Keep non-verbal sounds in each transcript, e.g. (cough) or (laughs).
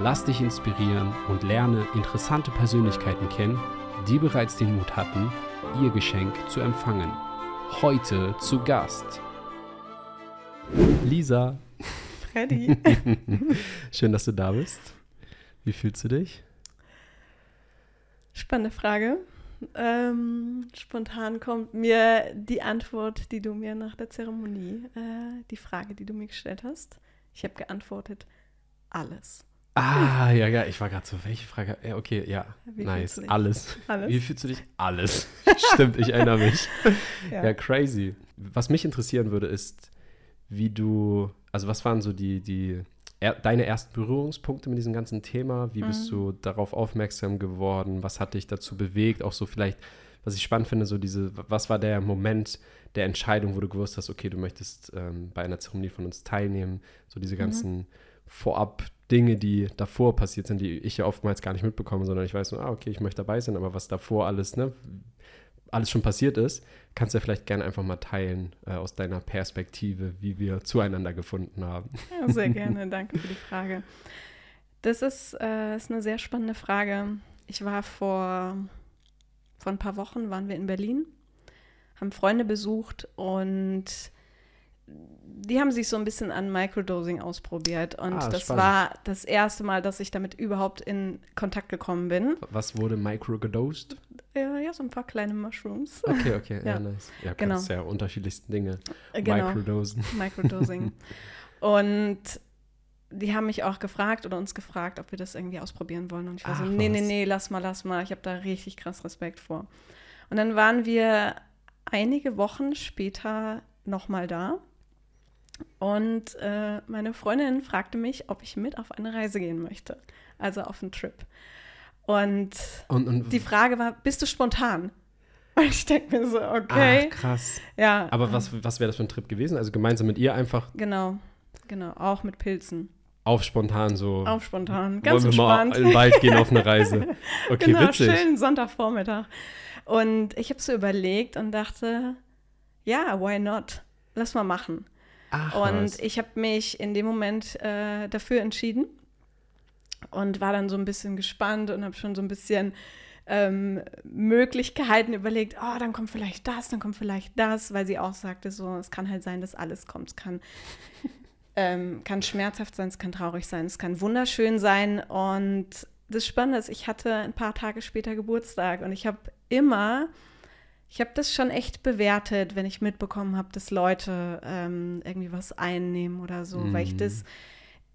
Lass dich inspirieren und lerne interessante Persönlichkeiten kennen, die bereits den Mut hatten, ihr Geschenk zu empfangen. Heute zu Gast. Lisa. Freddy. (laughs) Schön, dass du da bist. Wie fühlst du dich? Spannende Frage. Ähm, spontan kommt mir die Antwort, die du mir nach der Zeremonie, äh, die Frage, die du mir gestellt hast. Ich habe geantwortet, alles. Ah, ja, ja, ich war gerade so, welche Frage? Ja, okay, ja, Wie nice, alles. Alles? Wie fühlst du dich? Alles. (laughs) Stimmt, ich erinnere mich. Ja. Ja. crazy. Was mich interessieren würde, ist, wie du, also was waren so die, die, er, deine ersten Berührungspunkte mit diesem ganzen Thema? Wie bist Mhm. du darauf aufmerksam geworden? Was hat dich dazu bewegt? Auch so vielleicht, was ich spannend finde, so diese, was war der Moment der Entscheidung, wo du gewusst hast, okay, du möchtest ähm, bei einer Zeremonie von uns teilnehmen? So Mhm. diese ganzen vorab Dinge, die davor passiert sind, die ich ja oftmals gar nicht mitbekomme, sondern ich weiß nur, ah, okay, ich möchte dabei sein, aber was davor alles, ne, alles schon passiert ist, kannst du ja vielleicht gerne einfach mal teilen äh, aus deiner Perspektive, wie wir zueinander gefunden haben. Ja, sehr gerne, danke für die Frage. Das ist, äh, ist eine sehr spannende Frage. Ich war vor, vor ein paar Wochen, waren wir in Berlin, haben Freunde besucht und die haben sich so ein bisschen an Microdosing ausprobiert. Und Ah, das spannend. war das erste Mal, dass ich damit überhaupt in Kontakt gekommen bin. Was wurde microdosed? Ja, ja so ein paar kleine Mushrooms. Okay, okay, (laughs) ja, Ja. nice. Ja, Genau. kannst ja unterschiedlichsten Dinge Äh, genau. microdosen. (laughs) Microdosing. und die haben mich auch gefragt oder uns gefragt, ob wir das irgendwie ausprobieren wollen. Und ich war so, Ach, nee, nee, was. nee, lass mal, lass mal. Ich habe da richtig krass Respekt vor. Und dann waren wir einige Wochen später nochmal da. Und äh, meine Freundin fragte mich, ob ich mit auf eine Reise gehen möchte. Also auf einen Trip. Und Und, und die Frage war, bist du spontan? (laughs) Und ich denke mir so, okay. Ach, krass. ja. Aber was, was wäre das für ein Trip gewesen? Also gemeinsam mit ihr einfach Genau, genau, auch mit Pilzen. auf spontan so. Auf spontan, ganz wollen wir mal in den Wald gehen auf eine Reise. (laughs) Okay, genau, witzig. schönen Sonntagvormittag. Und ich habe so überlegt und dachte, ja, why not? Lass mal machen. Ach, und was. ich habe mich in dem Moment äh, dafür entschieden und war dann so ein bisschen gespannt und habe schon so ein bisschen ähm, Möglichkeiten überlegt, oh, dann kommt vielleicht das, dann kommt vielleicht das, weil sie auch sagte, so, es kann halt sein, dass alles kommt. Es kann, (laughs) ähm, kann schmerzhaft sein, es kann traurig sein, es kann wunderschön sein. Und das Spannende ist, ich hatte ein paar Tage später Geburtstag und ich habe immer ich habe das schon echt bewertet, wenn ich mitbekommen habe, dass Leute ähm, irgendwie was einnehmen oder so, weil ich Mhm. das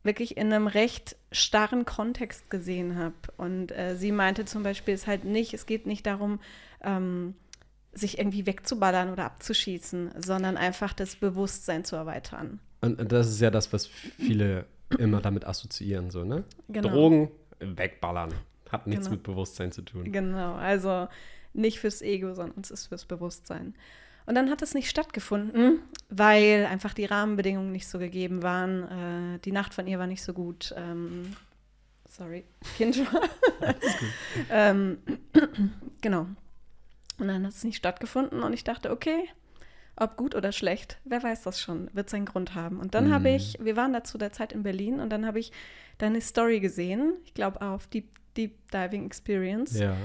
wirklich in einem recht starren Kontext gesehen habe. Und äh, sie meinte zum Beispiel, es halt nicht, es geht nicht darum, ähm, sich irgendwie wegzuballern oder abzuschießen, sondern einfach das Bewusstsein zu erweitern. Und und das ist ja das, was viele immer damit assoziieren, so, ne? Genau. Drogen wegballern. Hat nichts Genau. mit Bewusstsein zu tun. Genau, also nicht fürs Ego, sondern es ist fürs Bewusstsein. Und dann hat es nicht stattgefunden, weil einfach die Rahmenbedingungen nicht so gegeben waren. Äh, die Nacht von ihr war nicht so gut. Ähm, sorry, Kind war. (laughs) ähm, genau. Und dann hat es nicht stattgefunden und ich dachte, okay, ob gut oder schlecht, wer weiß das schon, wird seinen Grund haben. Und dann habe Mhm. ich, wir waren da zu der Zeit in Berlin und dann habe ich deine Story gesehen, ich glaube auf Deep, Deep Diving Experience. Ja.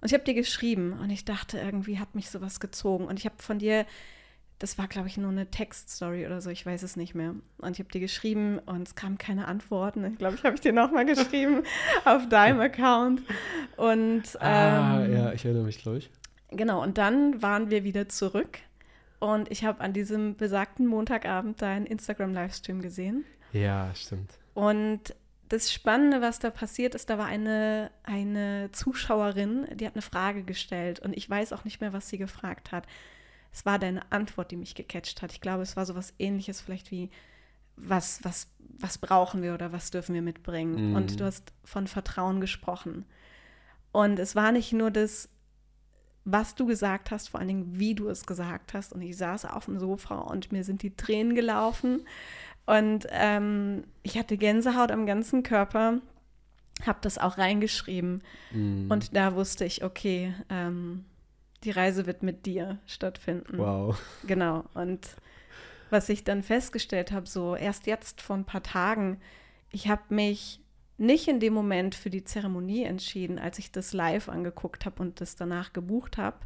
Und ich habe dir geschrieben und ich dachte, irgendwie hat mich sowas gezogen. Und ich habe von dir, das war, glaube ich, nur eine Textstory oder so, ich weiß es nicht mehr. Und ich habe dir geschrieben und es kamen keine Antworten. Ich glaube, ich habe ich dir nochmal geschrieben (laughs) auf deinem Account. Und Ah, ähm, ja, ich erinnere mich, glaube ich. genau, und dann waren wir wieder zurück. Und ich habe an diesem besagten Montagabend deinen Instagram-Livestream gesehen. Ja, stimmt. Und das Spannende, was da passiert ist, da war eine, eine Zuschauerin, die hat eine Frage gestellt und ich weiß auch nicht mehr, was sie gefragt hat. Es war deine Antwort, die mich gecatcht hat. Ich glaube, es war so was ähnliches vielleicht wie, was, was, was brauchen wir oder was dürfen wir mitbringen? Mhm. Und du hast von Vertrauen gesprochen. Und es war nicht nur das, was du gesagt hast, vor allen Dingen, wie du es gesagt hast. Und ich saß auf dem Sofa und mir sind die Tränen gelaufen. Und ähm, ich hatte Gänsehaut am ganzen Körper, habe das auch reingeschrieben. Mm. Und da wusste ich, okay, ähm, die Reise wird mit dir stattfinden. Wow. Genau. Und was ich dann festgestellt habe, so erst jetzt vor ein paar Tagen, ich habe mich nicht in dem Moment für die Zeremonie entschieden, als ich das live angeguckt habe und das danach gebucht habe,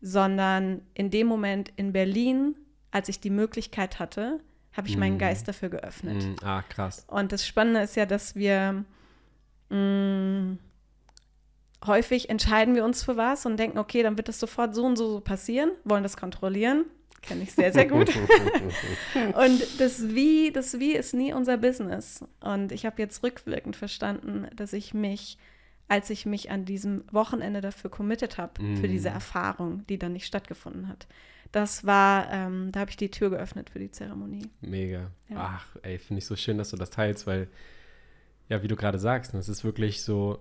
sondern in dem Moment in Berlin, als ich die Möglichkeit hatte, habe ich meinen Mhm. Geist dafür geöffnet. Mm, ah, krass. Und das Spannende ist ja, dass wir mh, häufig entscheiden wir uns für was und denken, okay, dann wird das sofort so und so, passieren, wollen das kontrollieren. Kenne ich sehr, sehr gut. (laughs) Und das Wie, das Wie ist nie unser Business. Und ich habe jetzt rückwirkend verstanden, dass ich mich, als ich mich an diesem Wochenende dafür committed habe, für Mm. diese Erfahrung, die dann nicht stattgefunden hat, das war, ähm, da habe ich die Tür geöffnet für die Zeremonie. Mega. Ja. Ach, ey, finde ich so schön, dass du das teilst, weil, ja, wie du gerade sagst, ne, es ist wirklich so,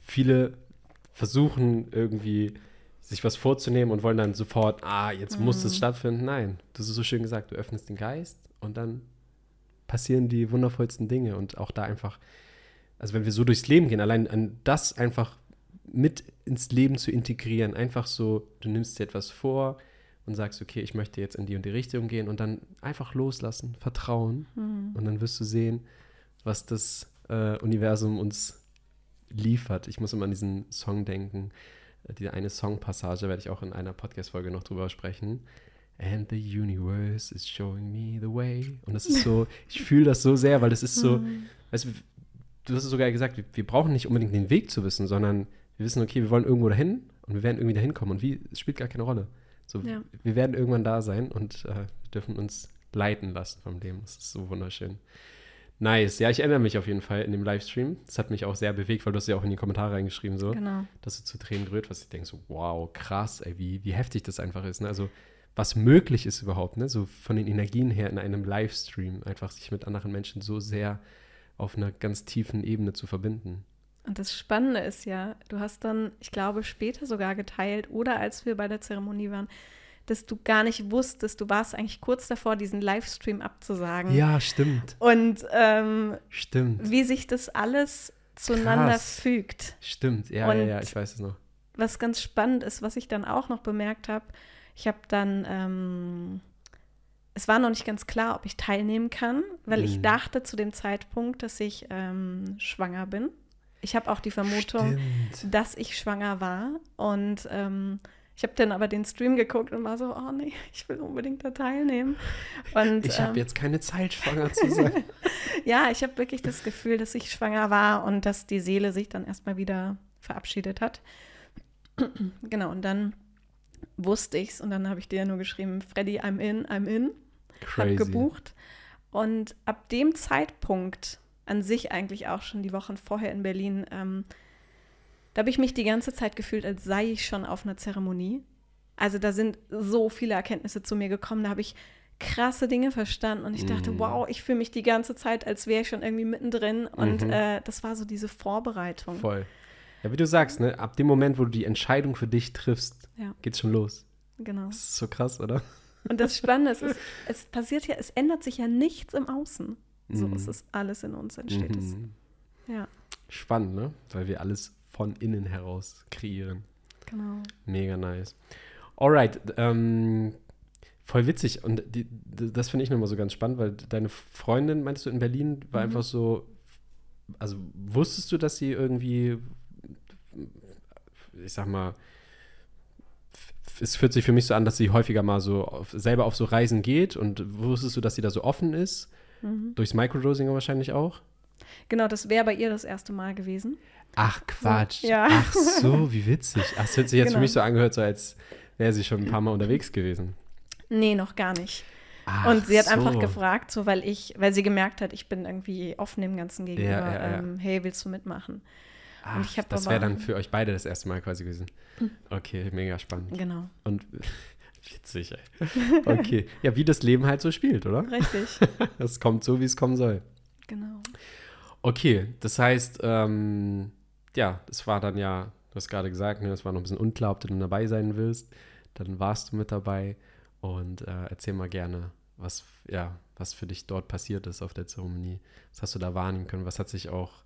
viele versuchen irgendwie sich was vorzunehmen und wollen dann sofort, ah, jetzt muss es Mhm. stattfinden. Nein, das ist so schön gesagt, du öffnest den Geist und dann passieren die wundervollsten Dinge und auch da einfach, also wenn wir so durchs Leben gehen, allein an das einfach mit ins Leben zu integrieren, einfach so, du nimmst dir etwas vor und sagst, okay, ich möchte jetzt in die und die Richtung gehen und dann einfach loslassen, vertrauen Mhm. und dann wirst du sehen, was das äh, Universum uns liefert. Ich muss immer an diesen Song denken. Äh, Diese eine Songpassage werde ich auch in einer Podcast-Folge noch drüber sprechen. And the universe is showing me the way. Und das ist so, (laughs) ich fühle das so sehr, weil das ist so, Mhm. weißt du, du hast es sogar gesagt, wir, wir brauchen nicht unbedingt den Weg zu wissen, sondern wir wissen, okay, wir wollen irgendwo dahin und wir werden irgendwie dahin kommen. Und wie, es spielt gar keine Rolle. So, Ja. Wir werden irgendwann da sein und äh, wir dürfen uns leiten lassen vom Leben. Das ist so wunderschön. Nice. Ja, ich erinnere mich auf jeden Fall in dem Livestream. Das hat mich auch sehr bewegt, weil du hast ja auch in die Kommentare reingeschrieben, so, Genau. dass du zu Tränen gerührt was ich denke so, wow, krass, ey, wie, wie heftig das einfach ist. Ne? Also, was möglich ist überhaupt, ne? So von den Energien her in einem Livestream, einfach sich mit anderen Menschen so sehr auf einer ganz tiefen Ebene zu verbinden. Und das Spannende ist ja, du hast dann, ich glaube, später sogar geteilt oder als wir bei der Zeremonie waren, dass du gar nicht wusstest, du warst eigentlich kurz davor, diesen Livestream abzusagen. Ja, stimmt. Und ähm, Stimmt. wie sich das alles zueinander Krass. fügt. Stimmt. Ja, ja, Und- ja, ich weiß es noch. Was ganz spannend ist, was ich dann auch noch bemerkt habe, ich habe dann, ähm, es war noch nicht ganz klar, ob ich teilnehmen kann, weil ich Mhm. dachte zu dem Zeitpunkt, dass ich ähm, schwanger bin. Ich habe auch die Vermutung, Stimmt. dass ich schwanger war. Und ähm, ich habe dann aber den Stream geguckt und war so, oh nee, ich will unbedingt da teilnehmen. Und Ich habe ähm, jetzt keine Zeit, schwanger zu sein. (laughs) ja, ich habe wirklich das Gefühl, dass ich schwanger war und dass die Seele sich dann erstmal wieder verabschiedet hat. (clears throat) genau, und dann wusste ich's und dann habe ich dir nur geschrieben, Freddy, I'm in, I'm in, Crazy. gebucht. Und ab dem Zeitpunkt, an sich eigentlich auch schon die Wochen vorher in Berlin, ähm, da habe ich mich die ganze Zeit gefühlt, als sei ich schon auf einer Zeremonie. Also da sind so viele Erkenntnisse zu mir gekommen, da habe ich krasse Dinge verstanden und ich dachte, Mhm. wow, ich fühle mich die ganze Zeit, als wäre ich schon irgendwie mittendrin. Und Mhm. äh, das war so diese Vorbereitung. Voll. Ja, wie du sagst, ne, ab dem Moment, wo du die Entscheidung für dich triffst, Ja. geht's schon los. Genau. Das ist so krass, oder? Und das Spannende ist, es, es passiert ja, es ändert sich ja nichts im Außen. So Mhm. ist es alles in uns, entsteht es. Mhm. Ja, Spannend, ne? Weil wir alles von innen heraus kreieren. genau. Mega nice. Alright, ähm, voll witzig. Und die, das finde ich nochmal so ganz spannend, weil deine Freundin, meinst du, in Berlin, war Mhm. einfach so, also wusstest du, dass sie irgendwie, ich sag mal, es fühlt sich für mich so an, dass sie häufiger mal so auf, selber auf so Reisen geht und wusstest du, dass sie da so offen ist? Mhm. Durchs Microdosing wahrscheinlich auch? Genau, das wäre bei ihr das erste Mal gewesen. Ach Quatsch. ja. Ach so, wie witzig. Ach, es hat sich jetzt für Genau. mich so angehört, so als wäre sie schon ein paar Mal unterwegs gewesen. Nee, noch gar nicht. Ach und sie hat so. einfach gefragt, so weil ich, weil sie gemerkt hat, ich bin irgendwie offen dem Ganzen gegenüber. Ja, ja. Ähm, hey, willst du mitmachen? Ach, das wäre dann für euch beide das erste Mal quasi gewesen. Okay, mega spannend. Genau, Und witzig, ey. Okay. Ja, wie das Leben halt so spielt, oder? richtig. (laughs) Es kommt so, wie es kommen soll. genau. Okay, das heißt, ähm, ja, das war dann ja hast gerade gesagt, ne, es war noch ein bisschen unklar, ob du dann dabei sein willst. Dann warst du mit dabei und äh, erzähl mal gerne, was, ja, was für dich dort passiert ist auf der Zeremonie. Was hast du da wahrnehmen können? Was hat sich auch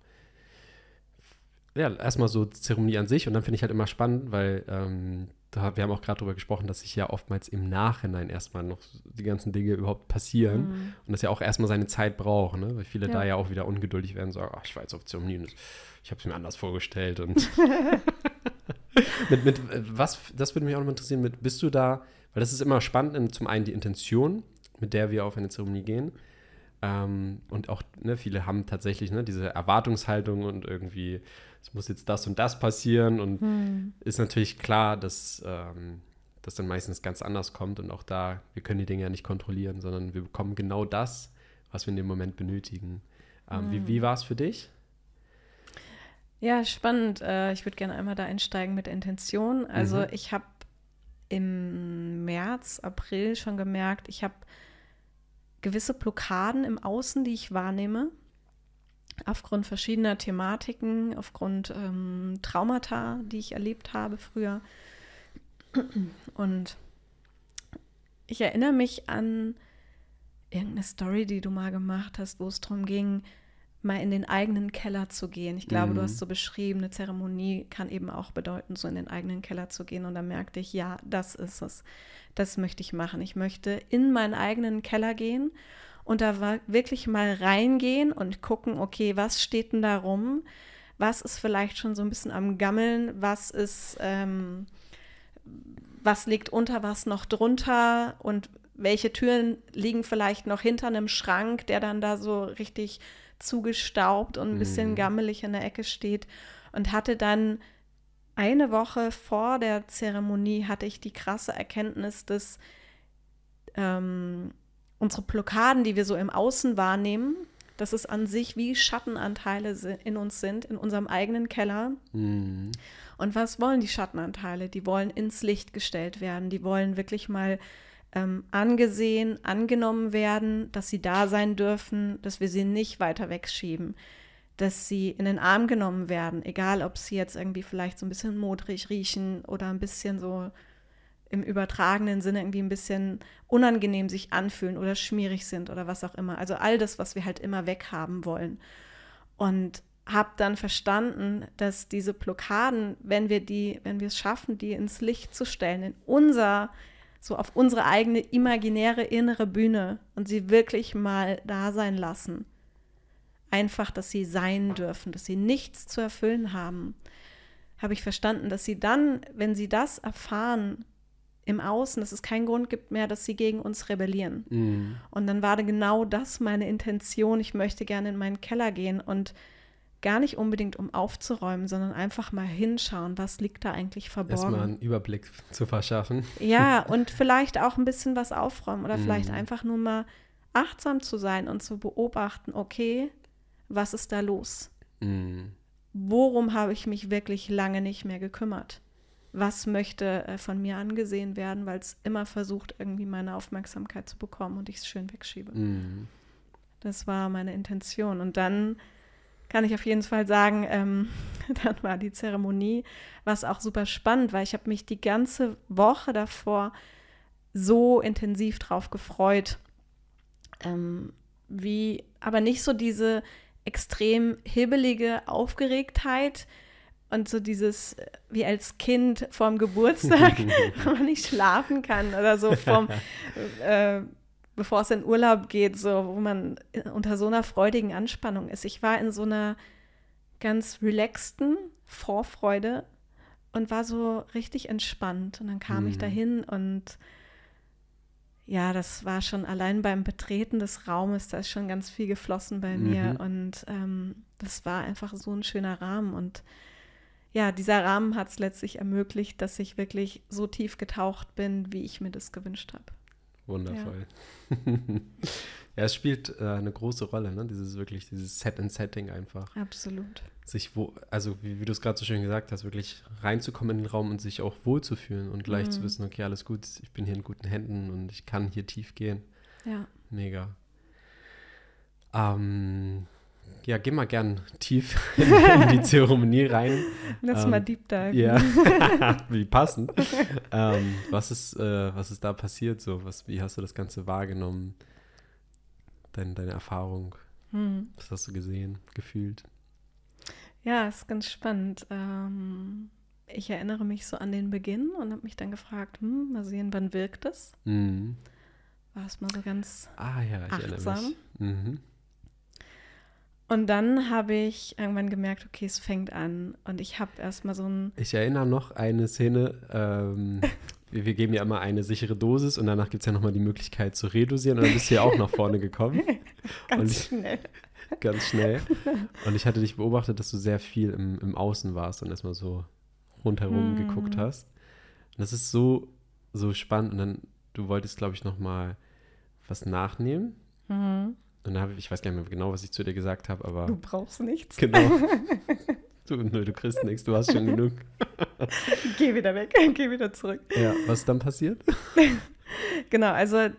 ja, erstmal so Zeremonie an sich und dann finde ich halt immer spannend, weil ähm, da, wir haben auch gerade darüber gesprochen, dass sich ja oftmals im Nachhinein erstmal noch die ganzen Dinge überhaupt passieren mhm. und das ja auch erstmal seine Zeit braucht, ne? weil viele ja. da ja auch wieder ungeduldig werden, sagen, ach, ich war jetzt auf Zeremonie und ich habe es mir anders vorgestellt und (laughs) (laughs) mit, mit was, das würde mich auch noch interessieren, mit, bist du da, weil das ist immer spannend, zum einen die Intention, mit der wir auf eine Zeremonie gehen ähm, und auch, ne, viele haben tatsächlich ne, diese Erwartungshaltung und irgendwie es muss jetzt das und das passieren und hm. ist natürlich klar, dass ähm, das dann meistens ganz anders kommt und auch da, wir können die Dinge ja nicht kontrollieren, sondern wir bekommen genau das, was wir in dem Moment benötigen. Ähm, hm. Wie, wie war es für dich? Ja, spannend. Äh, ich würde gerne einmal da einsteigen mit Intention. Also mhm. ich habe im März, April schon gemerkt, ich habe gewisse Blockaden im Außen, die ich wahrnehme aufgrund verschiedener Thematiken, aufgrund ähm, Traumata, die ich erlebt habe früher. Und ich erinnere mich an irgendeine Story, die du mal gemacht hast, wo es darum ging, mal in den eigenen Keller zu gehen. Ich glaube, mhm. du hast so beschrieben, eine Zeremonie kann eben auch bedeuten, so in den eigenen Keller zu gehen. Und da merkte ich, ja, das ist es. Das möchte ich machen. Ich möchte in meinen eigenen Keller gehen und da wirklich mal reingehen und gucken, okay, was steht denn da rum? Was ist vielleicht schon so ein bisschen am Gammeln? Was ist, ähm, was liegt unter, was noch drunter? Und welche Türen liegen vielleicht noch hinter einem Schrank, der dann da so richtig zugestaubt und ein bisschen mhm. gammelig in der Ecke steht? Und hatte dann eine Woche vor der Zeremonie hatte ich die krasse Erkenntnis, dass ähm, unsere Blockaden, die wir so im Außen wahrnehmen, dass es an sich wie Schattenanteile in uns sind, in unserem eigenen Keller. Mhm. Und was wollen die Schattenanteile? Die wollen ins Licht gestellt werden, die wollen wirklich mal ähm, angesehen, angenommen werden, dass sie da sein dürfen, dass wir sie nicht weiter wegschieben, dass sie in den Arm genommen werden, egal ob sie jetzt irgendwie vielleicht so ein bisschen modrig riechen oder ein bisschen so im übertragenen Sinne irgendwie ein bisschen unangenehm sich anfühlen oder schmierig sind oder was auch immer. Also all das, was wir halt immer weghaben wollen. Und habe dann verstanden, dass diese Blockaden, wenn wir die, wenn wir es schaffen, die ins Licht zu stellen, in unser, so auf unsere eigene imaginäre innere Bühne und sie wirklich mal da sein lassen, einfach, dass sie sein dürfen, dass sie nichts zu erfüllen haben, habe ich verstanden, dass sie dann, wenn sie das erfahren, im Außen, dass es keinen Grund gibt mehr, dass sie gegen uns rebellieren. Mhm. Und dann war genau das meine Intention. Ich möchte gerne in meinen Keller gehen und gar nicht unbedingt um aufzuräumen, sondern einfach mal hinschauen, was liegt da eigentlich verborgen. Erstmal einen Überblick zu verschaffen. Ja, (laughs) und vielleicht auch ein bisschen was aufräumen oder mhm. vielleicht einfach nur mal achtsam zu sein und zu beobachten, okay, was ist da los? Mhm. Worum habe ich mich wirklich lange nicht mehr gekümmert? Was möchte äh, von mir angesehen werden, weil es immer versucht, irgendwie meine Aufmerksamkeit zu bekommen und ich es schön wegschiebe. Mhm. Das war meine Intention. Und dann kann ich auf jeden Fall sagen, ähm, (laughs) dann war die Zeremonie, was auch super spannend, weil ich habe mich die ganze Woche davor so intensiv drauf gefreut, ähm, wie aber nicht so diese extrem hibbelige Aufgeregtheit, und so dieses, wie als Kind vorm Geburtstag, (laughs) (laughs) wenn man nicht schlafen kann oder so, vom, (laughs) äh, bevor es in Urlaub geht, so, wo man unter so einer freudigen Anspannung ist. Ich war in so einer ganz relaxten Vorfreude und war so richtig entspannt. Und dann kam mhm. ich dahin und ja, das war schon allein beim Betreten des Raumes, da ist schon ganz viel geflossen bei mhm. mir. Und ähm, das war einfach so ein schöner Rahmen. Und ja, dieser Rahmen hat es letztlich ermöglicht, dass ich wirklich so tief getaucht bin, wie ich mir das gewünscht habe. Wundervoll. Ja. (laughs) ja, es spielt äh, eine große Rolle, ne? Dieses wirklich, dieses Set and Setting einfach. Absolut. Sich wo, also wie, wie du es gerade so schön gesagt hast, wirklich reinzukommen in den Raum und sich auch wohlzufühlen und gleich mhm. zu wissen, okay, alles gut, ich bin hier in guten Händen und ich kann hier tief gehen. Ja. Mega. Ähm, ja, geh mal gern tief (laughs) in die Zeremonie rein. Lass ähm, mal Deep Dive. Ja, (laughs) wie passend. ähm, was, ist, äh, was ist da passiert? So? Was, wie hast du das Ganze wahrgenommen? Dein, deine Erfahrung? Hm. Was hast du gesehen, gefühlt? Ja, ist ganz spannend. Ähm, ich erinnere mich so an den Beginn und habe mich dann gefragt, hm, mal sehen, wann wirkt es? Mhm. War es mal so ganz Ah ja, ich erinnere achtsam. mich. Mhm. Und dann habe ich irgendwann gemerkt, okay, es fängt an. Und ich habe erstmal so ein, Ich erinnere noch eine Szene, ähm, (laughs) wir, wir geben ja immer eine sichere Dosis und danach gibt es ja nochmal die Möglichkeit zu redosieren und dann bist du ja auch nach vorne gekommen, (laughs) ganz ich- schnell. (laughs) ganz schnell. Und ich hatte dich beobachtet, dass du sehr viel im, im Außen warst und erstmal so rundherum Mhm. geguckt hast. Und das ist so, so spannend und dann, du wolltest, glaube ich, nochmal was nachnehmen. Mhm. Und da habe ich, ich weiß gar nicht mehr genau, was ich zu dir gesagt habe, aber Du brauchst nichts. genau. (laughs) du, nö, du kriegst nichts, du hast schon genug. (laughs) Geh wieder weg, (laughs) geh wieder zurück. Ja, was ist dann passiert? Genau, also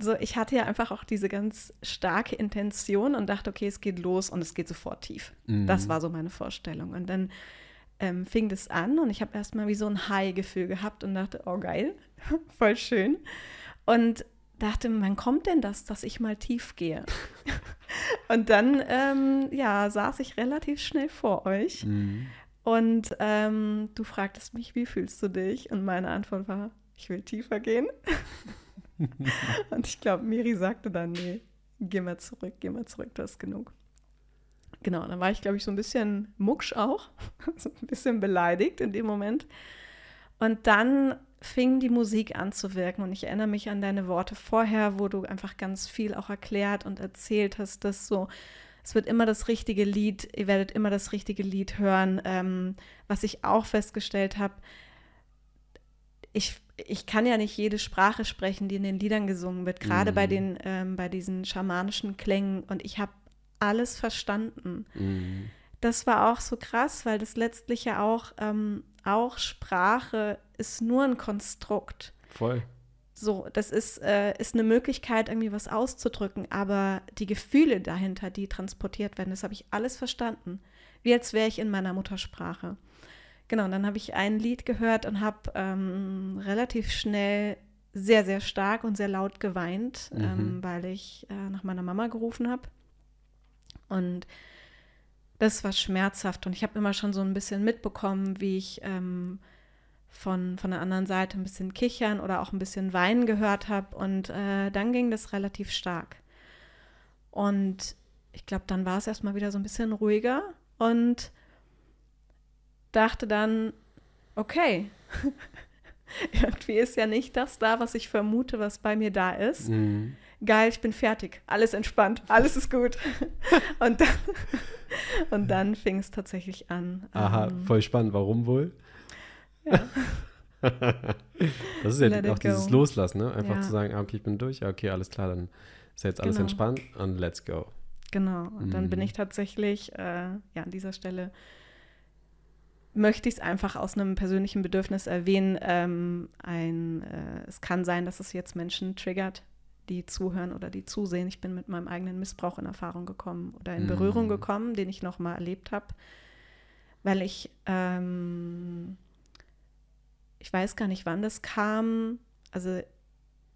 so, ich hatte ja einfach auch diese ganz starke Intention und dachte, okay, es geht los und es geht sofort tief. Das Mhm. war so meine Vorstellung. Und dann ähm, fing das an und ich habe erstmal wie so ein High-Gefühl gehabt und dachte, oh geil, voll schön. Und dachte, wann kommt denn das, dass ich mal tief gehe? (laughs) und dann, ähm, ja, saß ich relativ schnell vor euch Mhm. und ähm, du fragtest mich, wie fühlst du dich? Und meine Antwort war, ich will tiefer gehen. (laughs) und ich glaube, Miri sagte dann, nee, geh mal zurück, geh mal zurück, du hast genug. Genau, dann war ich, glaube ich, so ein bisschen mucksch auch, (laughs) so ein bisschen beleidigt in dem Moment. Und dann fing die Musik an zu wirken und ich erinnere mich an deine Worte vorher, wo du einfach ganz viel auch erklärt und erzählt hast, dass so, es wird immer das richtige Lied, ihr werdet immer das richtige Lied hören. Ähm, was ich auch festgestellt habe, ich, ich kann ja nicht jede Sprache sprechen, die in den Liedern gesungen wird, gerade bei Mhm. den, ähm, bei diesen schamanischen Klängen und ich habe alles verstanden Mhm. das war auch so krass, weil das letztlich ja auch, ähm, auch Sprache ist nur ein Konstrukt. Voll. So, das ist, äh, ist eine Möglichkeit, irgendwie was auszudrücken, aber die Gefühle dahinter, die transportiert werden, das habe ich alles verstanden. Wie als wäre ich in meiner Muttersprache. Genau, und dann habe ich ein Lied gehört und habe ähm, relativ schnell sehr, sehr stark und sehr laut geweint, Mhm. ähm, weil ich äh, nach meiner Mama gerufen habe. Und das war schmerzhaft und ich habe immer schon so ein bisschen mitbekommen, wie ich ähm, von, von der anderen Seite ein bisschen kichern oder auch ein bisschen weinen gehört habe und äh, dann ging das relativ stark. Und ich glaube, dann war es erstmal wieder so ein bisschen ruhiger und dachte dann, okay, (laughs) irgendwie ist ja nicht das da, was ich vermute, was bei mir da ist Mhm. Geil, ich bin fertig, alles entspannt, alles ist gut. (laughs) und dann, und dann fing es tatsächlich an. Aha, ähm, voll spannend. Warum wohl? ja. Das ist ja die, auch dieses go. Loslassen, ne? Einfach Ja. zu sagen, ah, okay, ich bin durch, ja, okay, alles klar, dann ist ja jetzt alles Genau. entspannt und let's go. Genau. Und dann bin Mhm. ich tatsächlich, äh, ja, an dieser Stelle möchte ich es einfach aus einem persönlichen Bedürfnis erwähnen. Ähm, ein, äh, es kann sein, dass es jetzt Menschen triggert, die zuhören oder die zusehen. Ich bin mit meinem eigenen Missbrauch in Erfahrung gekommen oder in Berührung Mhm. gekommen, den ich nochmal erlebt habe, weil ich, ähm, ich weiß gar nicht, wann das kam. Also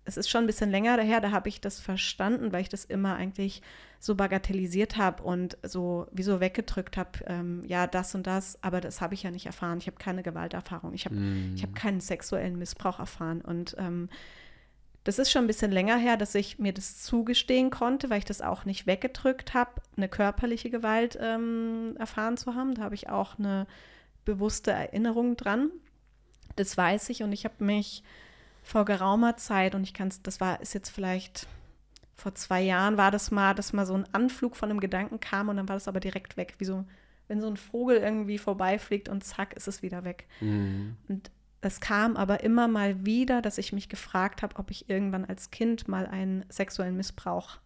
es ist schon ein bisschen länger daher, da habe ich das verstanden, weil ich das immer eigentlich so bagatellisiert habe und so wie so weggedrückt habe, ähm, ja, das und das, aber das habe ich ja nicht erfahren. Ich habe keine Gewalterfahrung, ich habe Mhm. ich habe keinen sexuellen Missbrauch erfahren und ähm, das ist schon ein bisschen länger her, dass ich mir das zugestehen konnte, weil ich das auch nicht weggedrückt habe, eine körperliche Gewalt ähm, erfahren zu haben. Da habe ich auch eine bewusste Erinnerung dran. Das weiß ich und ich habe mich vor geraumer Zeit und ich kann es, das war, ist jetzt vielleicht vor zwei Jahren war das mal, dass mal so ein Anflug von einem Gedanken kam und dann war das aber direkt weg, wie so, wenn so ein Vogel irgendwie vorbeifliegt und zack, ist es wieder weg. Mhm. Und es kam aber immer mal wieder, dass ich mich gefragt habe, ob ich irgendwann als Kind mal einen sexuellen Missbrauch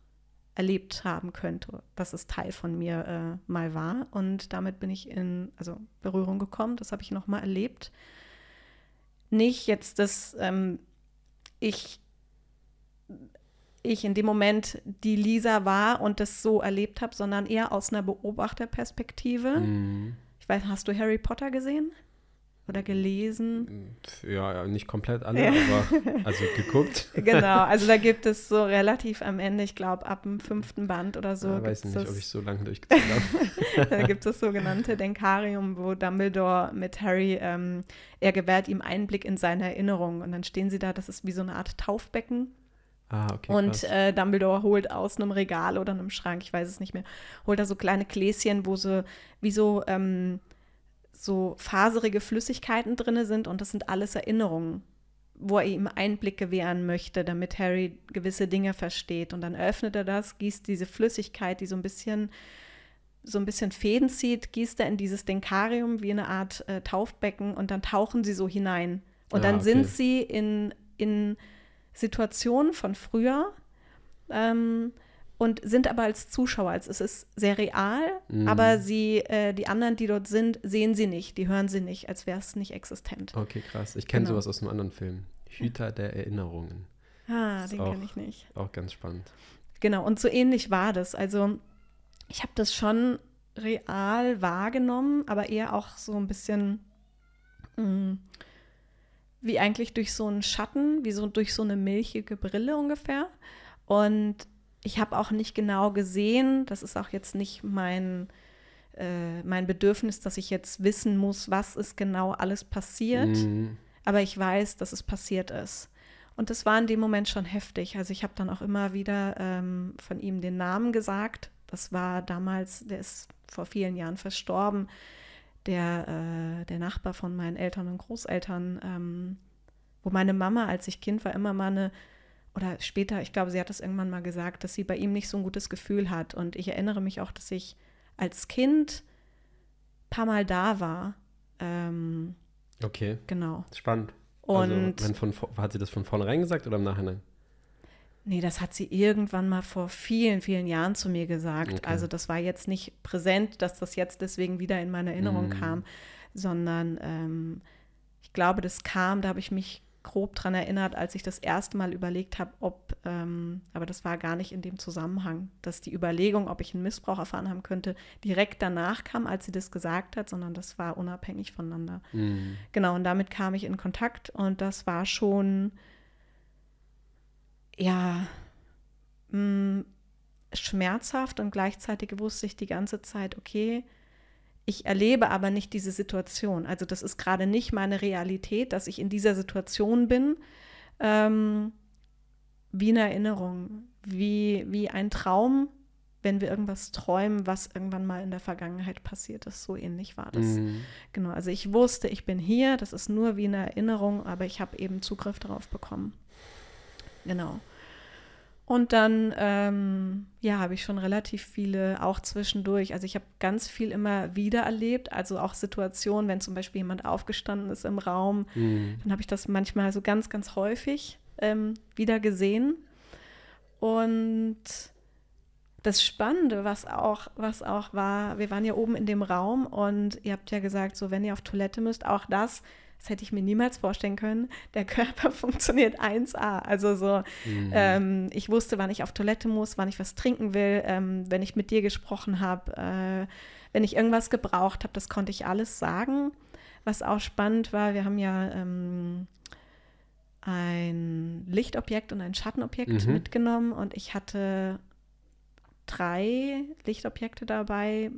erlebt haben könnte, dass es Teil von mir äh, mal war. Und damit bin ich in also Berührung gekommen. Das habe ich noch mal erlebt. Nicht jetzt, dass ähm, ich ich in dem Moment die Lisa war und das so erlebt habe, sondern eher aus einer Beobachterperspektive. Mhm. Ich weiß, hast du Harry Potter gesehen? Oder gelesen? Ja, nicht komplett alle, Ja. aber also geguckt. (laughs) Genau, also da gibt es so relativ am Ende, ich glaube ab dem fünften Band oder so, Ja, weiß nicht, das, ob ich so lange durchgezogen habe. (laughs) da gibt es das (laughs) sogenannte Denkarium, wo Dumbledore mit Harry, ähm, er gewährt ihm Einblick in seine Erinnerungen und dann stehen sie da, das ist wie so eine Art Taufbecken Ah, okay. und äh, Dumbledore holt aus einem Regal oder einem Schrank, ich weiß es nicht mehr, holt da so kleine Gläschen, wo so wie so, ähm, so faserige Flüssigkeiten drin sind und das sind alles Erinnerungen, wo er ihm Einblick gewähren möchte, damit Harry gewisse Dinge versteht. Und dann öffnet er das, gießt diese Flüssigkeit, die so ein bisschen so ein bisschen Fäden zieht, gießt er in dieses Denkarium wie eine Art äh, Taufbecken und dann tauchen sie so hinein. Und Ah, dann okay. sind sie in, in Situationen von früher ähm, und sind aber als Zuschauer. Also es ist sehr real, Mhm. aber sie, äh, die anderen, die dort sind, sehen sie nicht, die hören sie nicht, als wäre es nicht existent. Okay, krass. Ich kenne Genau. sowas aus einem anderen Film. Hüter der Erinnerungen. Ah, Ist den kenne ich nicht. Auch ganz spannend. Genau, und so ähnlich war das. Also ich habe das schon real wahrgenommen, aber eher auch so ein bisschen mh, wie eigentlich durch so einen Schatten, wie so durch so eine milchige Brille ungefähr. Und ich habe auch nicht genau gesehen, das ist auch jetzt nicht mein, äh, mein Bedürfnis, dass ich jetzt wissen muss, was ist genau alles passiert Mhm. aber ich weiß, dass es passiert ist. Und das war in dem Moment schon heftig. Also ich habe dann auch immer wieder ähm, von ihm den Namen gesagt. Das war damals, der ist vor vielen Jahren verstorben, der, äh, der Nachbar von meinen Eltern und Großeltern, ähm, wo meine Mama, als ich Kind war, immer mal eine, oder später, ich glaube, sie hat das irgendwann mal gesagt, dass sie bei ihm nicht so ein gutes Gefühl hat. Und ich erinnere mich auch, dass ich als Kind ein paar Mal da war. Ähm, Okay, genau. spannend. Und also, von, hat sie das von vornherein gesagt oder im Nachhinein? Nee, das hat sie irgendwann mal vor vielen, vielen Jahren zu mir gesagt. Okay. Also das war jetzt nicht präsent, dass das jetzt deswegen wieder in meine Erinnerung Mhm. kam, sondern ähm, ich glaube, das kam, da habe ich mich grob dran erinnert, als ich das erste Mal überlegt habe, ob, ähm, aber das war gar nicht in dem Zusammenhang, dass die Überlegung, ob ich einen Missbrauch erfahren haben könnte, direkt danach kam, als sie das gesagt hat, sondern das war unabhängig voneinander. Mhm. Genau, und damit kam ich in Kontakt und das war schon, ja, mh, schmerzhaft und gleichzeitig wusste ich die ganze Zeit, okay, ich erlebe aber nicht diese Situation. Also das ist gerade nicht meine Realität, dass ich in dieser Situation bin, ähm, wie eine Erinnerung, wie, wie ein Traum, wenn wir irgendwas träumen, was irgendwann mal in der Vergangenheit passiert ist. So ähnlich war das. Mhm. Genau, also ich wusste, ich bin hier, das ist nur wie eine Erinnerung, aber ich habe eben Zugriff darauf bekommen. Genau. Und dann, ähm, ja, habe ich schon relativ viele, auch zwischendurch. Also ich habe ganz viel immer wieder erlebt, also auch Situationen, wenn zum Beispiel jemand aufgestanden ist im Raum, Mhm. dann habe ich das manchmal so ganz, ganz häufig ähm, wieder gesehen. Und das Spannende, was auch, was auch war, wir waren ja oben in dem Raum und ihr habt ja gesagt, so wenn ihr auf Toilette müsst, auch das, das hätte ich mir niemals vorstellen können. Der Körper (laughs) funktioniert 1A. Also so, Mhm. ähm, ich wusste, wann ich auf Toilette muss, wann ich was trinken will, ähm, wenn ich mit dir gesprochen habe, äh, wenn ich irgendwas gebraucht habe, das konnte ich alles sagen. Was auch spannend war, wir haben ja ähm, ein Lichtobjekt und ein Schattenobjekt Mhm. mitgenommen und ich hatte drei Lichtobjekte dabei.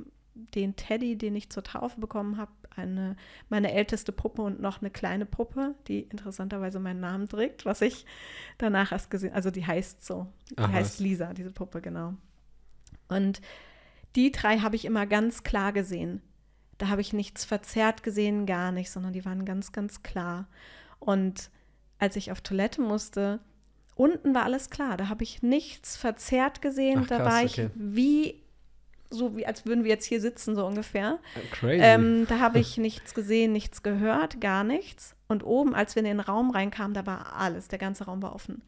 Den Teddy, den ich zur Taufe bekommen habe, eine, meine älteste Puppe und noch eine kleine Puppe, die interessanterweise meinen Namen trägt, was ich danach erst gesehen, also die heißt so, die Ach, heißt. Lisa, diese Puppe, genau. Und die drei habe ich immer ganz klar gesehen. Da habe ich nichts verzerrt gesehen, gar nicht, sondern die waren ganz, ganz klar. Und als ich auf Toilette musste, unten war alles klar. Da habe ich nichts verzerrt gesehen. Ach, da krass, war ich okay. wie, so wie als würden wir jetzt hier sitzen, so ungefähr. Crazy. Ähm, da habe ich (laughs) nichts gesehen, nichts gehört, gar nichts. Und oben, als wir in den Raum reinkamen, da war alles, der ganze Raum war offen.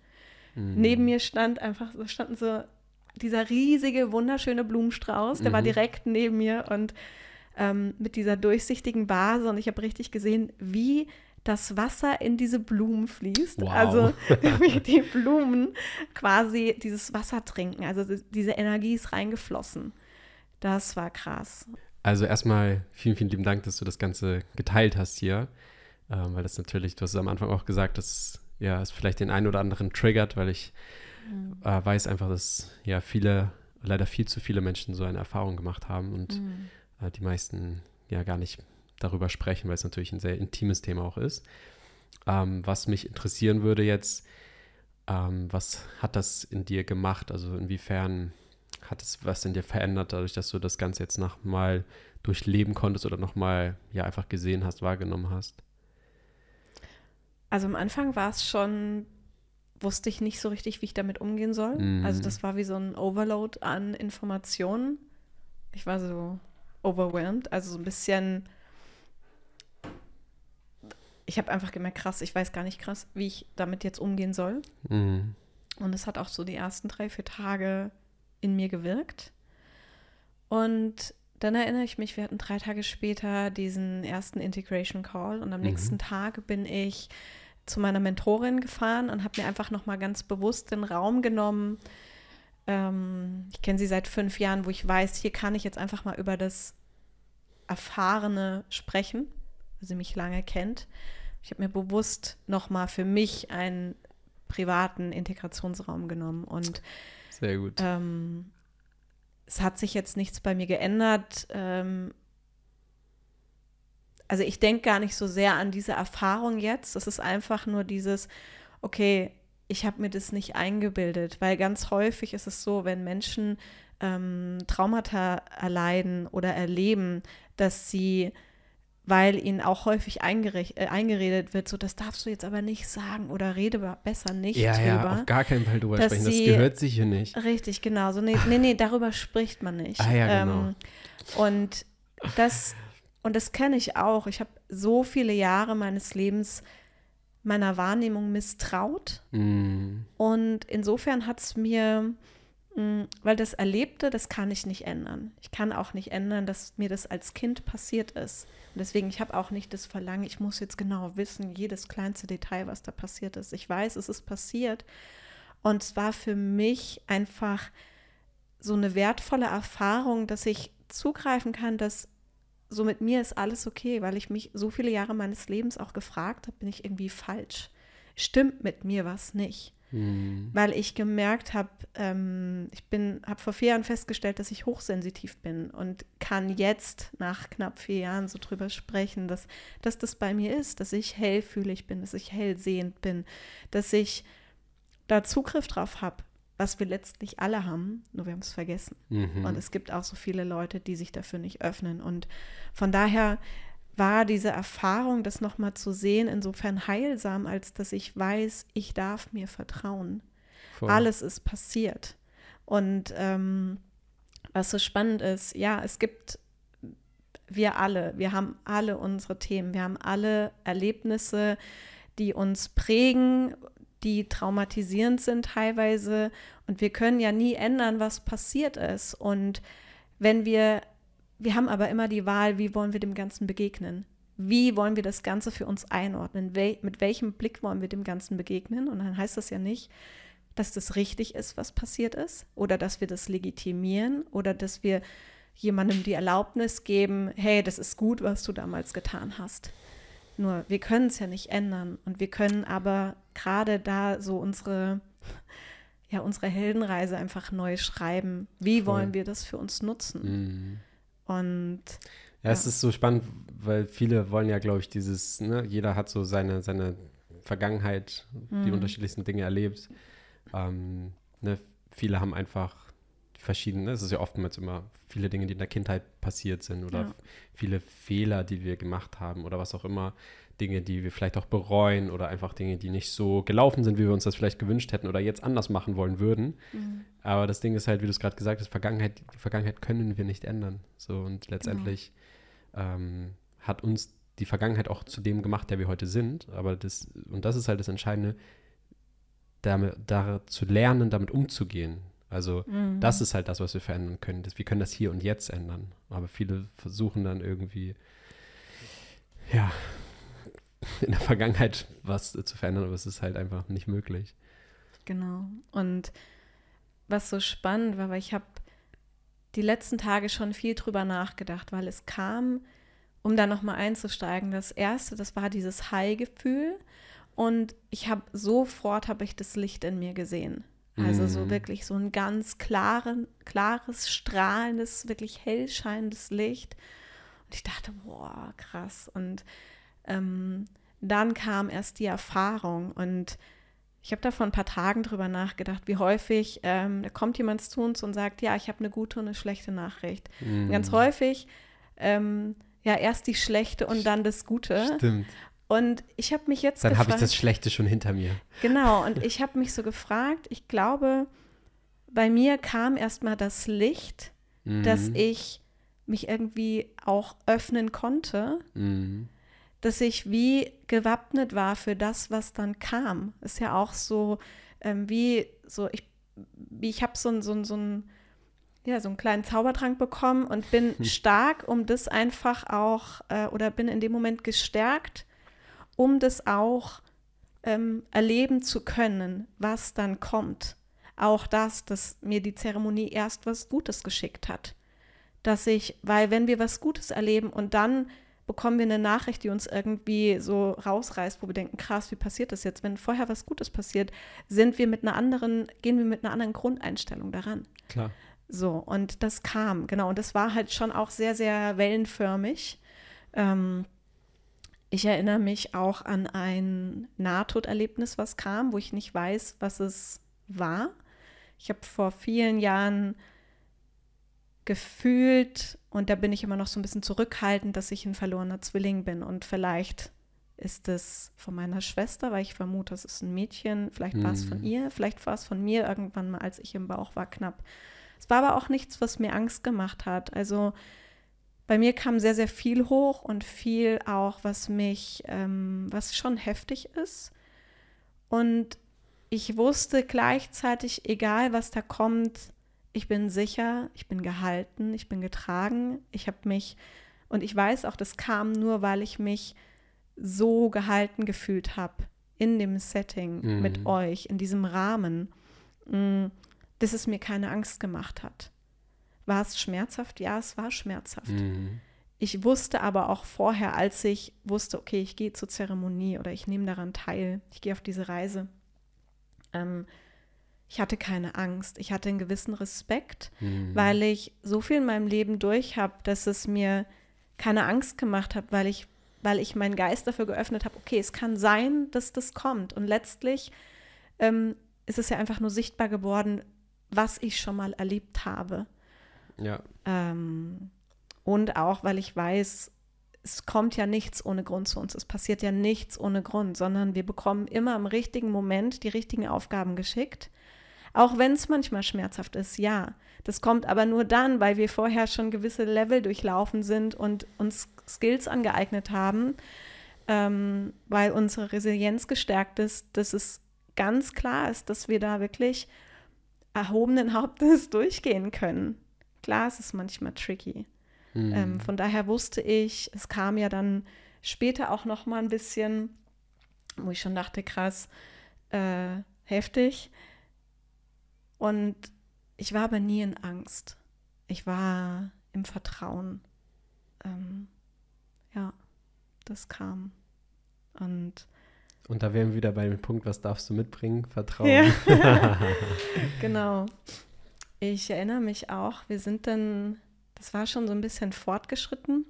Mhm. Neben mir stand einfach, standen so dieser riesige, wunderschöne Blumenstrauß, der war Mhm. direkt neben mir und ähm, mit dieser durchsichtigen Vase und ich habe richtig gesehen, wie das Wasser in diese Blumen fließt. Wow. Also (laughs) wie die Blumen quasi dieses Wasser trinken. Also diese Energie ist reingeflossen. Das war krass. Also erstmal vielen, vielen lieben Dank, dass du das Ganze geteilt hast hier. Ähm, weil das natürlich, du hast es am Anfang auch gesagt, dass ja, es vielleicht den einen oder anderen triggert, weil ich mhm. äh, weiß einfach, dass ja viele, leider viel zu viele Menschen so eine Erfahrung gemacht haben und mhm. äh, die meisten ja gar nicht darüber sprechen, weil es natürlich ein sehr intimes Thema auch ist. Ähm, was mich interessieren würde jetzt, ähm, was hat das in dir gemacht? Also inwiefern hat es was in dir verändert, dadurch, dass du das Ganze jetzt nochmal durchleben konntest oder nochmal ja einfach gesehen hast, wahrgenommen hast? Also am Anfang war es schon, wusste ich nicht so richtig, wie ich damit umgehen soll. Mhm. Also das war wie so ein Overload an Informationen. Ich war so overwhelmed, also so ein bisschen. Ich habe einfach gemerkt, krass, ich weiß gar nicht krass, wie ich damit jetzt umgehen soll. Mhm. Und es hat auch so die ersten drei, vier Tage in mir gewirkt. Und dann erinnere ich mich, wir hatten drei Tage später diesen ersten Integration Call und am mhm. nächsten Tag bin ich zu meiner Mentorin gefahren und habe mir einfach nochmal ganz bewusst den Raum genommen. Ähm, ich kenne sie seit fünf Jahren, wo ich weiß, hier kann ich jetzt einfach mal über das Erfahrene sprechen, weil sie mich lange kennt. Ich habe mir bewusst nochmal für mich einen privaten Integrationsraum genommen und sehr gut. Ähm, es hat sich jetzt nichts bei mir geändert. Ähm, also ich denke gar nicht so sehr an diese Erfahrung jetzt. Es ist einfach nur dieses, okay, ich habe mir das nicht eingebildet, weil ganz häufig ist es so, wenn Menschen ähm, Traumata erleiden oder erleben, dass sie weil ihnen auch häufig äh, eingeredet wird, so das darfst du jetzt aber nicht sagen oder rede besser nicht ja, drüber. Ja, auf gar keinen Fall drüber sprechen, sie, das gehört sich hier nicht. Richtig, genau. So, nee, nee, nee, darüber spricht man nicht. Ah, ja, genau. Ähm, und das, und das kenne ich auch. Ich habe so viele Jahre meines Lebens meiner Wahrnehmung misstraut. Mm. Und insofern hat es mir weil das Erlebte, das kann ich nicht ändern. Ich kann auch nicht ändern, dass mir das als Kind passiert ist. Und deswegen, ich habe auch nicht das Verlangen, ich muss jetzt genau wissen, jedes kleinste Detail, was da passiert ist. Ich weiß, es ist passiert. Und es war für mich einfach so eine wertvolle Erfahrung, dass ich zugreifen kann, dass so mit mir ist alles okay, weil ich mich so viele Jahre meines Lebens auch gefragt habe, bin ich irgendwie falsch? Stimmt mit mir was nicht? Mhm. Weil ich gemerkt habe, ähm, ich bin, habe vor vier Jahren festgestellt, dass ich hochsensitiv bin und kann jetzt nach knapp vier Jahren so drüber sprechen, dass, dass das bei mir ist, dass ich hellfühlig bin, dass ich hellsehend bin, dass ich da Zugriff drauf habe, was wir letztlich alle haben, nur wir haben es vergessen. Mhm. Und es gibt auch so viele Leute, die sich dafür nicht öffnen. Und von daher war diese Erfahrung, das nochmal zu sehen, insofern heilsam, als dass ich weiß, ich darf mir vertrauen. Voll. Alles ist passiert. Und ähm, was so spannend ist, ja, es gibt wir alle, wir haben alle unsere Themen, wir haben alle Erlebnisse, die uns prägen, die traumatisierend sind teilweise. Und wir können ja nie ändern, was passiert ist. Und wenn wir wir haben aber immer die Wahl, wie wollen wir dem Ganzen begegnen? Wie wollen wir das Ganze für uns einordnen? Wel mit welchem Blick wollen wir dem Ganzen begegnen? Und dann heißt das ja nicht, dass das richtig ist, was passiert ist, oder dass wir das legitimieren, oder dass wir jemandem die Erlaubnis geben, hey, das ist gut, was du damals getan hast. Nur wir können es ja nicht ändern und wir können aber gerade da so unsere ja unsere Heldenreise einfach neu schreiben. Wie Voll. wollen wir das für uns nutzen? Mhm. Und ja, ja, es ist so spannend, weil viele wollen ja, glaube ich, dieses, ne, jeder hat so seine, seine Vergangenheit, mhm. die unterschiedlichsten Dinge erlebt. Ähm, ne, viele haben einfach verschiedene, es ist ja oftmals immer viele Dinge, die in der Kindheit passiert sind oder ja. viele Fehler, die wir gemacht haben oder was auch immer, Dinge, die wir vielleicht auch bereuen oder einfach Dinge, die nicht so gelaufen sind, wie wir uns das vielleicht gewünscht hätten oder jetzt anders machen wollen würden. Mhm. Aber das Ding ist halt, wie du es gerade gesagt hast, Vergangenheit, die Vergangenheit können wir nicht ändern. So und letztendlich genau. ähm, hat uns die Vergangenheit auch zu dem gemacht, der wir heute sind. Aber das, und das ist halt das Entscheidende, damit, da zu lernen, damit umzugehen. Also mhm. das ist halt das, was wir verändern können. Das, wir können das hier und jetzt ändern. Aber viele versuchen dann irgendwie, ja, in der Vergangenheit was zu verändern, aber es ist halt einfach nicht möglich. Genau. Und was so spannend war, weil ich habe die letzten Tage schon viel drüber nachgedacht, weil es kam, um da nochmal einzusteigen, das erste, das war dieses High-Gefühl und ich habe sofort habe ich das Licht in mir gesehen. Also so Mhm. wirklich so ein ganz klaren, klares, strahlendes, wirklich hell scheinendes Licht. Und ich dachte, boah, krass. Und ähm, dann kam erst die Erfahrung und ich habe da vor ein paar Tagen drüber nachgedacht, wie häufig ähm, da kommt jemand zu uns und sagt, ja, ich habe eine gute und eine schlechte Nachricht. Und ganz Mhm. häufig, ähm, ja, erst die schlechte und dann das Gute. Stimmt. Und ich habe mich jetzt Dann habe ich das Schlechte schon hinter mir. genau, (laughs) und ich habe mich so gefragt, ich glaube, bei mir kam erstmal das Licht, dass Mhm. ich mich irgendwie auch öffnen konnte, Mhm. Dass ich wie gewappnet war für das, was dann kam. Ist ja auch so, ähm, wie so, ich, wie ich habe so, ein- so, ein- so, ein, ja, so einen kleinen Zaubertrank bekommen und bin stark, um das einfach auch, äh, oder bin in dem Moment gestärkt, um das auch ähm, erleben zu können, was dann kommt. Auch das, dass mir die Zeremonie erst was Gutes geschickt hat. Dass ich, weil wenn wir was Gutes erleben und dann bekommen wir eine Nachricht, die uns irgendwie so rausreißt, wo wir denken, krass, wie passiert das jetzt? Wenn vorher was Gutes passiert, sind wir mit einer anderen, gehen wir mit einer anderen Grundeinstellung daran. Klar. So, und das kam, genau. Und das war halt schon auch sehr, sehr wellenförmig. Ähm, ich erinnere mich auch an ein Nahtoderlebnis, was kam, wo ich nicht weiß, was es war. Ich habe vor vielen Jahren gefühlt, und da bin ich immer noch so ein bisschen zurückhaltend, dass ich ein verlorener Zwilling bin. Und vielleicht ist es von meiner Schwester, weil ich vermute, es ist ein Mädchen. Vielleicht war es von Mhm. ihr, vielleicht war es von mir irgendwann mal, als ich im Bauch war, knapp. Es war aber auch nichts, was mir Angst gemacht hat. Also bei mir kam sehr, sehr viel hoch und viel auch, was mich, ähm, was schon heftig ist. Und ich wusste gleichzeitig, egal was da kommt, ich bin sicher, ich bin gehalten, ich bin getragen. Ich habe mich, und ich weiß auch, das kam nur, weil ich mich so gehalten gefühlt habe in dem Setting Mhm. mit euch, in diesem Rahmen, mm, dass es mir keine Angst gemacht hat. War es schmerzhaft? Ja, es war schmerzhaft. Mhm. Ich wusste aber auch vorher, als ich wusste, okay, ich gehe zur Zeremonie oder ich nehme daran teil, ich gehe auf diese Reise. Ähm, ich hatte keine Angst, ich hatte einen gewissen Respekt, Mhm. weil ich so viel in meinem Leben durch habe, dass es mir keine Angst gemacht hat, weil ich, weil ich meinen Geist dafür geöffnet habe, okay, es kann sein, dass das kommt. Und letztlich ähm, ist es ja einfach nur sichtbar geworden, was ich schon mal erlebt habe. Ja. Ähm, und auch, weil ich weiß, es kommt ja nichts ohne Grund zu uns. Es passiert ja nichts ohne Grund, sondern wir bekommen immer im richtigen Moment die richtigen Aufgaben geschickt. Auch wenn es manchmal schmerzhaft ist, ja. Das kommt aber nur dann, weil wir vorher schon gewisse Level durchlaufen sind und uns Skills angeeignet haben, ähm, weil unsere Resilienz gestärkt ist, dass es ganz klar ist, dass wir da wirklich erhobenen Hauptes (laughs) durchgehen können. Klar, es ist manchmal tricky. Mhm. Ähm, von daher wusste ich, es kam ja dann später auch noch mal ein bisschen, wo ich schon dachte, krass, äh, heftig. Und ich war aber nie in Angst. Ich war im Vertrauen. Ähm, ja, das kam. Und Und da wären wir wieder bei dem Punkt, was darfst du mitbringen? Vertrauen. Ja. (laughs) (laughs) genau. Ich erinnere mich auch, wir sind dann, das war schon so ein bisschen fortgeschritten.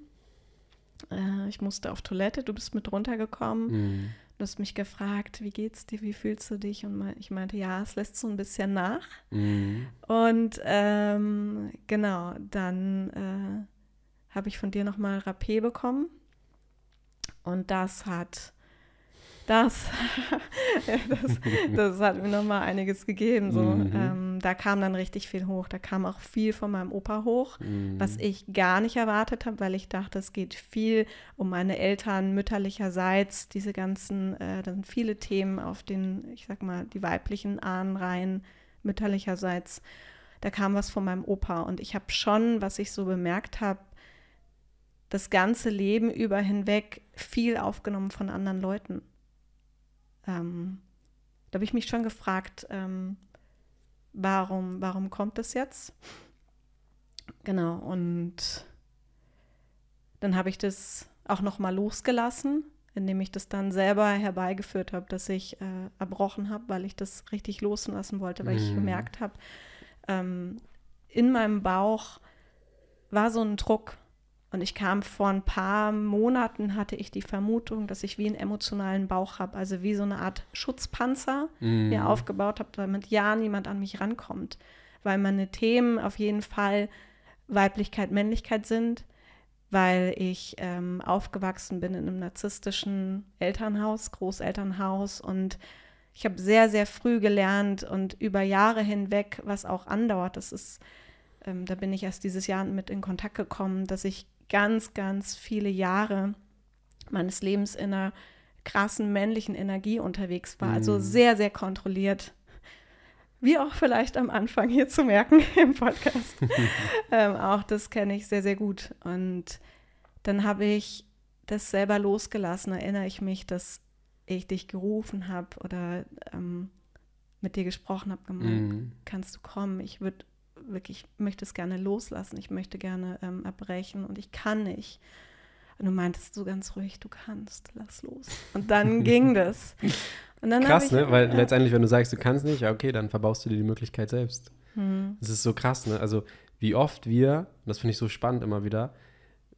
Äh, ich musste auf Toilette, du bist mit runtergekommen. Mhm. Du hast mich gefragt, wie geht's dir, wie fühlst du dich? Und ich meinte, ja, es lässt so ein bisschen nach. Mhm. Und ähm, genau, dann äh, habe ich von dir nochmal Rapé bekommen. Und das hat, das, (laughs) das, das hat mir nochmal einiges gegeben. So. Mhm. Ähm, da kam dann richtig viel hoch. Da kam auch viel von meinem Opa hoch, Mhm. was ich gar nicht erwartet habe, weil ich dachte, es geht viel um meine Eltern mütterlicherseits. Diese ganzen, äh, da sind viele Themen auf den, ich sag mal, die weiblichen Ahnenreihen mütterlicherseits. Da kam was von meinem Opa und ich habe schon, was ich so bemerkt habe, das ganze Leben über hinweg viel aufgenommen von anderen Leuten. Ähm, da habe ich mich schon gefragt, ähm, warum, warum kommt das jetzt? Genau, und dann habe ich das auch noch mal losgelassen, indem ich das dann selber herbeigeführt habe, dass ich äh, erbrochen habe, weil ich das richtig loslassen wollte, weil mm. ich mhm. gemerkt habe, ähm, in meinem Bauch war so ein Druck. Und ich kam vor ein paar Monaten, hatte ich die Vermutung, dass ich wie einen emotionalen Bauch habe, also wie so eine Art Schutzpanzer mm. mir aufgebaut habe, damit ja niemand an mich rankommt. Weil meine Themen auf jeden Fall Weiblichkeit, Männlichkeit sind, weil ich ähm, aufgewachsen bin in einem narzisstischen Elternhaus, Großelternhaus und ich habe sehr, sehr früh gelernt und über Jahre hinweg, was auch andauert, das ist, ähm, da bin ich erst dieses Jahr mit in Kontakt gekommen, dass ich ganz, ganz viele Jahre meines Lebens in einer krassen männlichen Energie unterwegs war, also mhm. sehr, sehr kontrolliert wie auch vielleicht am Anfang hier zu merken (laughs) im Podcast. (laughs) ähm, auch das kenne ich sehr, sehr gut. Und dann habe ich das selber losgelassen, erinnere ich mich, dass ich dich gerufen habe oder ähm, mit dir gesprochen habe, gemeint, mhm. kannst du kommen? Ich würde wirklich, möchte es gerne loslassen, ich möchte gerne ähm, erbrechen und ich kann nicht. Und du meintest so ganz ruhig, du kannst, lass los. Und dann (laughs) ging das. krass, ich, ne? Weil ja. letztendlich, wenn du sagst, du kannst nicht, ja, okay, dann verbaust du dir die Möglichkeit selbst. Hm. Das ist so krass, ne? Also, wie oft wir, und das finde ich so spannend immer wieder,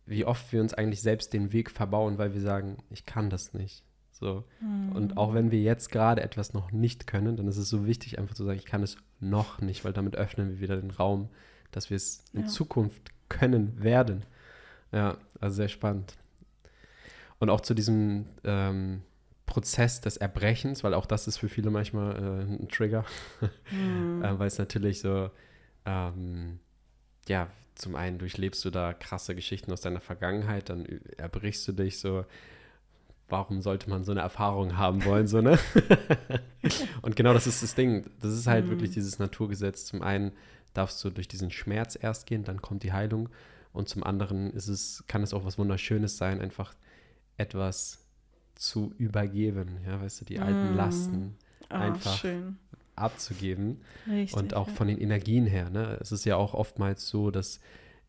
wie oft wir uns eigentlich selbst den Weg verbauen, weil wir sagen, ich kann das nicht. So. Hm. Und auch wenn wir jetzt gerade etwas noch nicht können, dann ist es so wichtig, einfach zu sagen, ich kann es noch nicht, weil damit öffnen wir wieder den Raum, dass wir es in ja. Zukunft können werden. Ja, also sehr spannend. Und auch zu diesem ähm, Prozess des Erbrechens, weil auch das ist für viele manchmal äh, ein Trigger, mhm. (laughs) äh, weil es natürlich so, ähm, ja, zum einen durchlebst du da krasse Geschichten aus deiner Vergangenheit, dann erbrichst du dich so, warum sollte man so eine Erfahrung haben wollen, so, ne? (laughs) Und genau das ist das Ding. Das ist halt mhm. wirklich dieses Naturgesetz. Zum einen darfst du durch diesen Schmerz erst gehen, dann kommt die Heilung. Und zum anderen ist es, kann es auch was Wunderschönes sein, einfach etwas zu übergeben, ja, weißt du, die alten mm. Lasten oh, einfach schön. abzugeben. Richtig, und auch ja. von den Energien her, ne? Es ist ja auch oftmals so, dass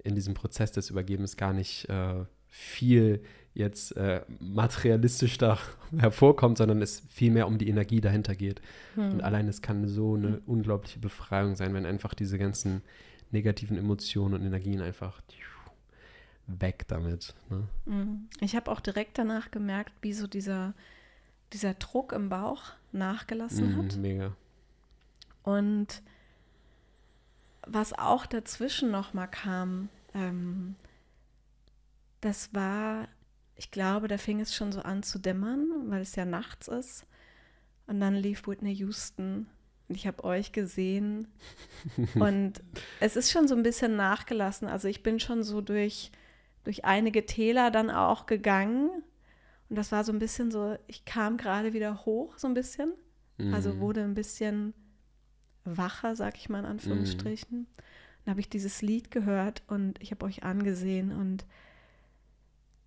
in diesem Prozess des Übergebens gar nicht äh, viel jetzt äh, materialistisch da (laughs) hervorkommt, sondern es viel mehr um die Energie dahinter geht. Hm. Und allein es kann so eine hm. unglaubliche Befreiung sein, wenn einfach diese ganzen negativen Emotionen und Energien einfach weg damit. Ne? Mhm. Ich habe auch direkt danach gemerkt, wie so dieser, dieser Druck im Bauch nachgelassen mhm, hat. Mega. Und was auch dazwischen noch mal kam, ähm, das war, ich glaube, da fing es schon so an zu dämmern, weil es ja nachts ist. Und dann lief Whitney Houston und ich habe euch gesehen. (laughs) und es ist schon so ein bisschen nachgelassen. Also ich bin schon so durch durch einige Täler dann auch gegangen. Und das war so ein bisschen so, ich kam gerade wieder hoch, so ein bisschen. Also mhm. Wurde ein bisschen wacher, sag ich mal in Anführungsstrichen. Mhm. Dann habe ich dieses Lied gehört und ich habe euch angesehen und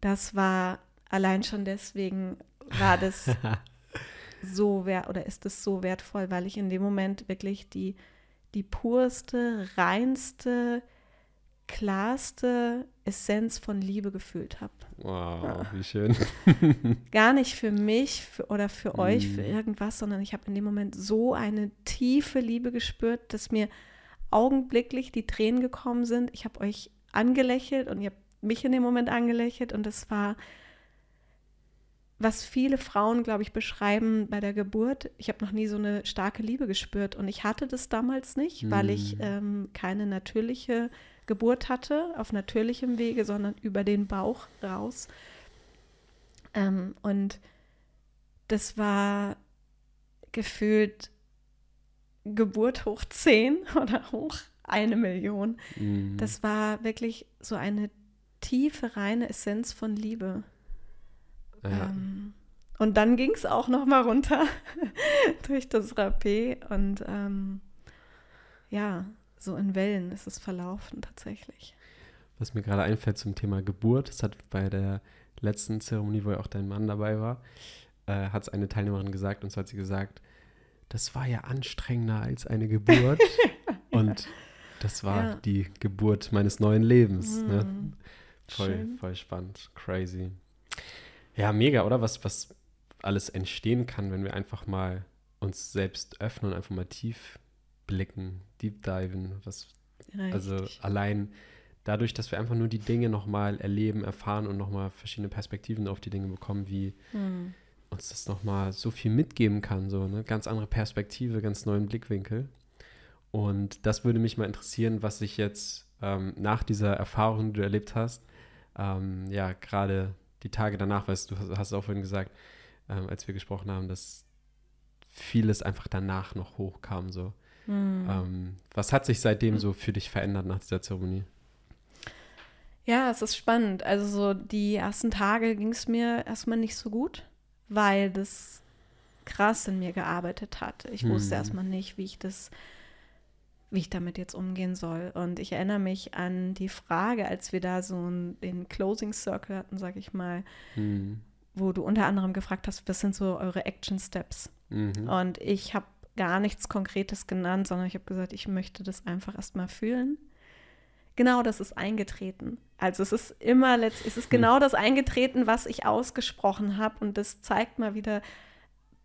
das war allein schon deswegen war das (laughs) so wert oder ist es so wertvoll, weil ich in dem Moment wirklich die, die purste, reinste, klarste Essenz von Liebe gefühlt habe. Wow, ja. wie schön. (laughs) Gar nicht für mich für, oder für mm. euch, für irgendwas, sondern ich habe in dem Moment so eine tiefe Liebe gespürt, dass mir augenblicklich die Tränen gekommen sind. Ich habe euch angelächelt und ihr habt mich in dem Moment angelächelt und es war, was viele Frauen, glaube ich, beschreiben bei der Geburt. Ich habe noch nie so eine starke Liebe gespürt und ich hatte das damals nicht, weil ich mm. ähm, keine natürliche Geburt hatte, auf natürlichem Wege, sondern über den Bauch raus. Ähm, und das war gefühlt Geburt hoch 10 (laughs) oder hoch eine Million. Mhm. Das war wirklich so eine tiefe, reine Essenz von Liebe. Ja. Ähm, und dann ging es auch noch mal runter (laughs) durch das Rapé und ähm, ja, so in Wellen ist es verlaufen tatsächlich. was mir gerade einfällt zum Thema Geburt. Das hat bei der letzten Zeremonie, wo ja auch dein Mann dabei war, äh, hat es eine Teilnehmerin gesagt, und zwar hat sie gesagt, das war ja anstrengender als eine Geburt. (laughs) und das war ja. die Geburt meines neuen Lebens. Mm, ne? Voll, voll spannend. Crazy. Ja, mega, oder? Was, was alles entstehen kann, wenn wir einfach mal uns selbst öffnen und einfach mal tief blicken, deep diven. Was, also allein dadurch, dass wir einfach nur die Dinge nochmal erleben, erfahren und nochmal verschiedene Perspektiven auf die Dinge bekommen, wie hm. uns das nochmal so viel mitgeben kann, so eine ganz andere Perspektive, ganz neuen Blickwinkel. Und das würde mich mal interessieren, was sich jetzt ähm, nach dieser Erfahrung, die du erlebt hast, ähm, ja, gerade die Tage danach, weißt du, hast es auch vorhin gesagt, ähm, als wir gesprochen haben, dass vieles einfach danach noch hochkam, so. Hm. was hat sich seitdem so für dich verändert nach dieser Zeremonie? Ja, es ist spannend. Also so die ersten Tage ging es mir erstmal nicht so gut, weil das krass in mir gearbeitet hat. Ich hm. wusste erstmal nicht, wie ich das, wie ich damit jetzt umgehen soll. Und ich erinnere mich an die Frage, als wir da so den Closing Circle hatten, sag ich mal, hm. wo du unter anderem gefragt hast, was sind so eure Action Steps? Mhm. Und ich habe gar nichts Konkretes genannt, sondern ich habe gesagt, ich möchte das einfach erstmal fühlen genau das ist eingetreten. Also es ist immer letztlich, es ist genau das eingetreten, was ich ausgesprochen habe. Und das zeigt mal wieder,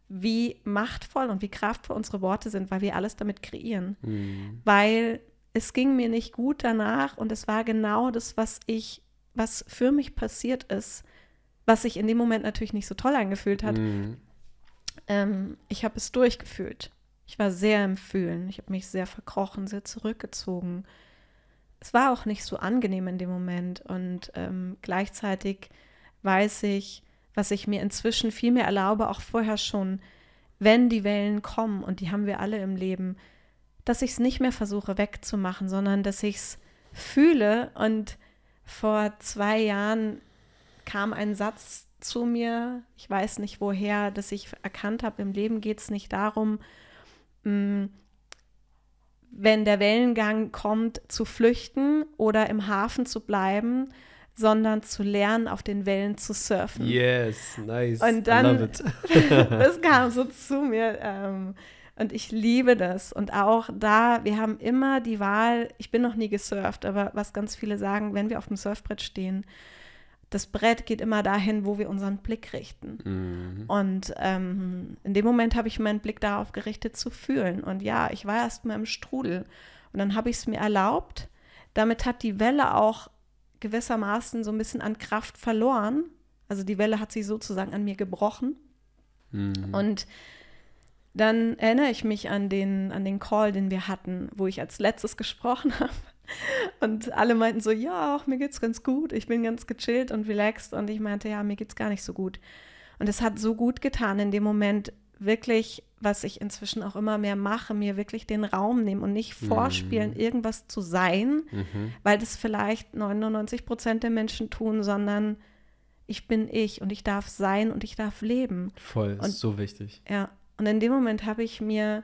wie machtvoll und wie kraftvoll unsere Worte sind, weil wir alles damit kreieren. Mhm. Weil es ging mir nicht gut danach und es war genau das, was ich, was für mich passiert ist, was sich in dem Moment natürlich nicht so toll angefühlt hat. Mhm. Ähm, ich habe es durchgefühlt. Ich war sehr im Fühlen. Ich habe mich sehr verkrochen, sehr zurückgezogen es war auch nicht so angenehm in dem Moment. Und ähm, gleichzeitig weiß ich, was ich mir inzwischen viel mehr erlaube, auch vorher schon, wenn die Wellen kommen, und die haben wir alle im Leben, dass ich es nicht mehr versuche wegzumachen, sondern dass ich es fühle. Und vor zwei Jahren kam ein Satz zu mir, ich weiß nicht woher, dass ich erkannt habe, im Leben geht es nicht darum, mh, mm, wenn der Wellengang kommt, zu flüchten oder im Hafen zu bleiben, sondern zu lernen, auf den Wellen zu surfen. Yes, nice. Und dann, (laughs) das (laughs) kam so zu mir. Ähm, und ich liebe das. Und auch da, wir haben immer die Wahl, ich bin noch nie gesurft, aber was ganz viele sagen, wenn wir auf dem Surfbrett stehen, das Brett geht immer dahin, wo wir unseren Blick richten. Mhm. Und ähm, in dem Moment habe ich meinen Blick darauf gerichtet zu fühlen. Und ja, ich war erst mal im Strudel. Und dann habe ich es mir erlaubt. Damit hat die Welle auch gewissermaßen so ein bisschen an Kraft verloren. Also die Welle hat sich sozusagen an mir gebrochen. Mhm. Und dann erinnere ich mich an den, an den Call, den wir hatten, wo ich als letztes gesprochen (laughs) habe. Und alle meinten so, ja, mir geht's ganz gut, ich bin ganz gechillt und relaxed. Und ich meinte, ja, mir geht's gar nicht so gut. Und es hat so gut getan, in dem Moment wirklich, was ich inzwischen auch immer mehr mache, mir wirklich den Raum nehmen und nicht vorspielen, mhm. irgendwas zu sein, mhm. weil das vielleicht 99 Prozent der Menschen tun, sondern ich bin ich und ich darf sein und ich darf leben. Voll, und, ist so wichtig. Ja, und in dem Moment habe ich mir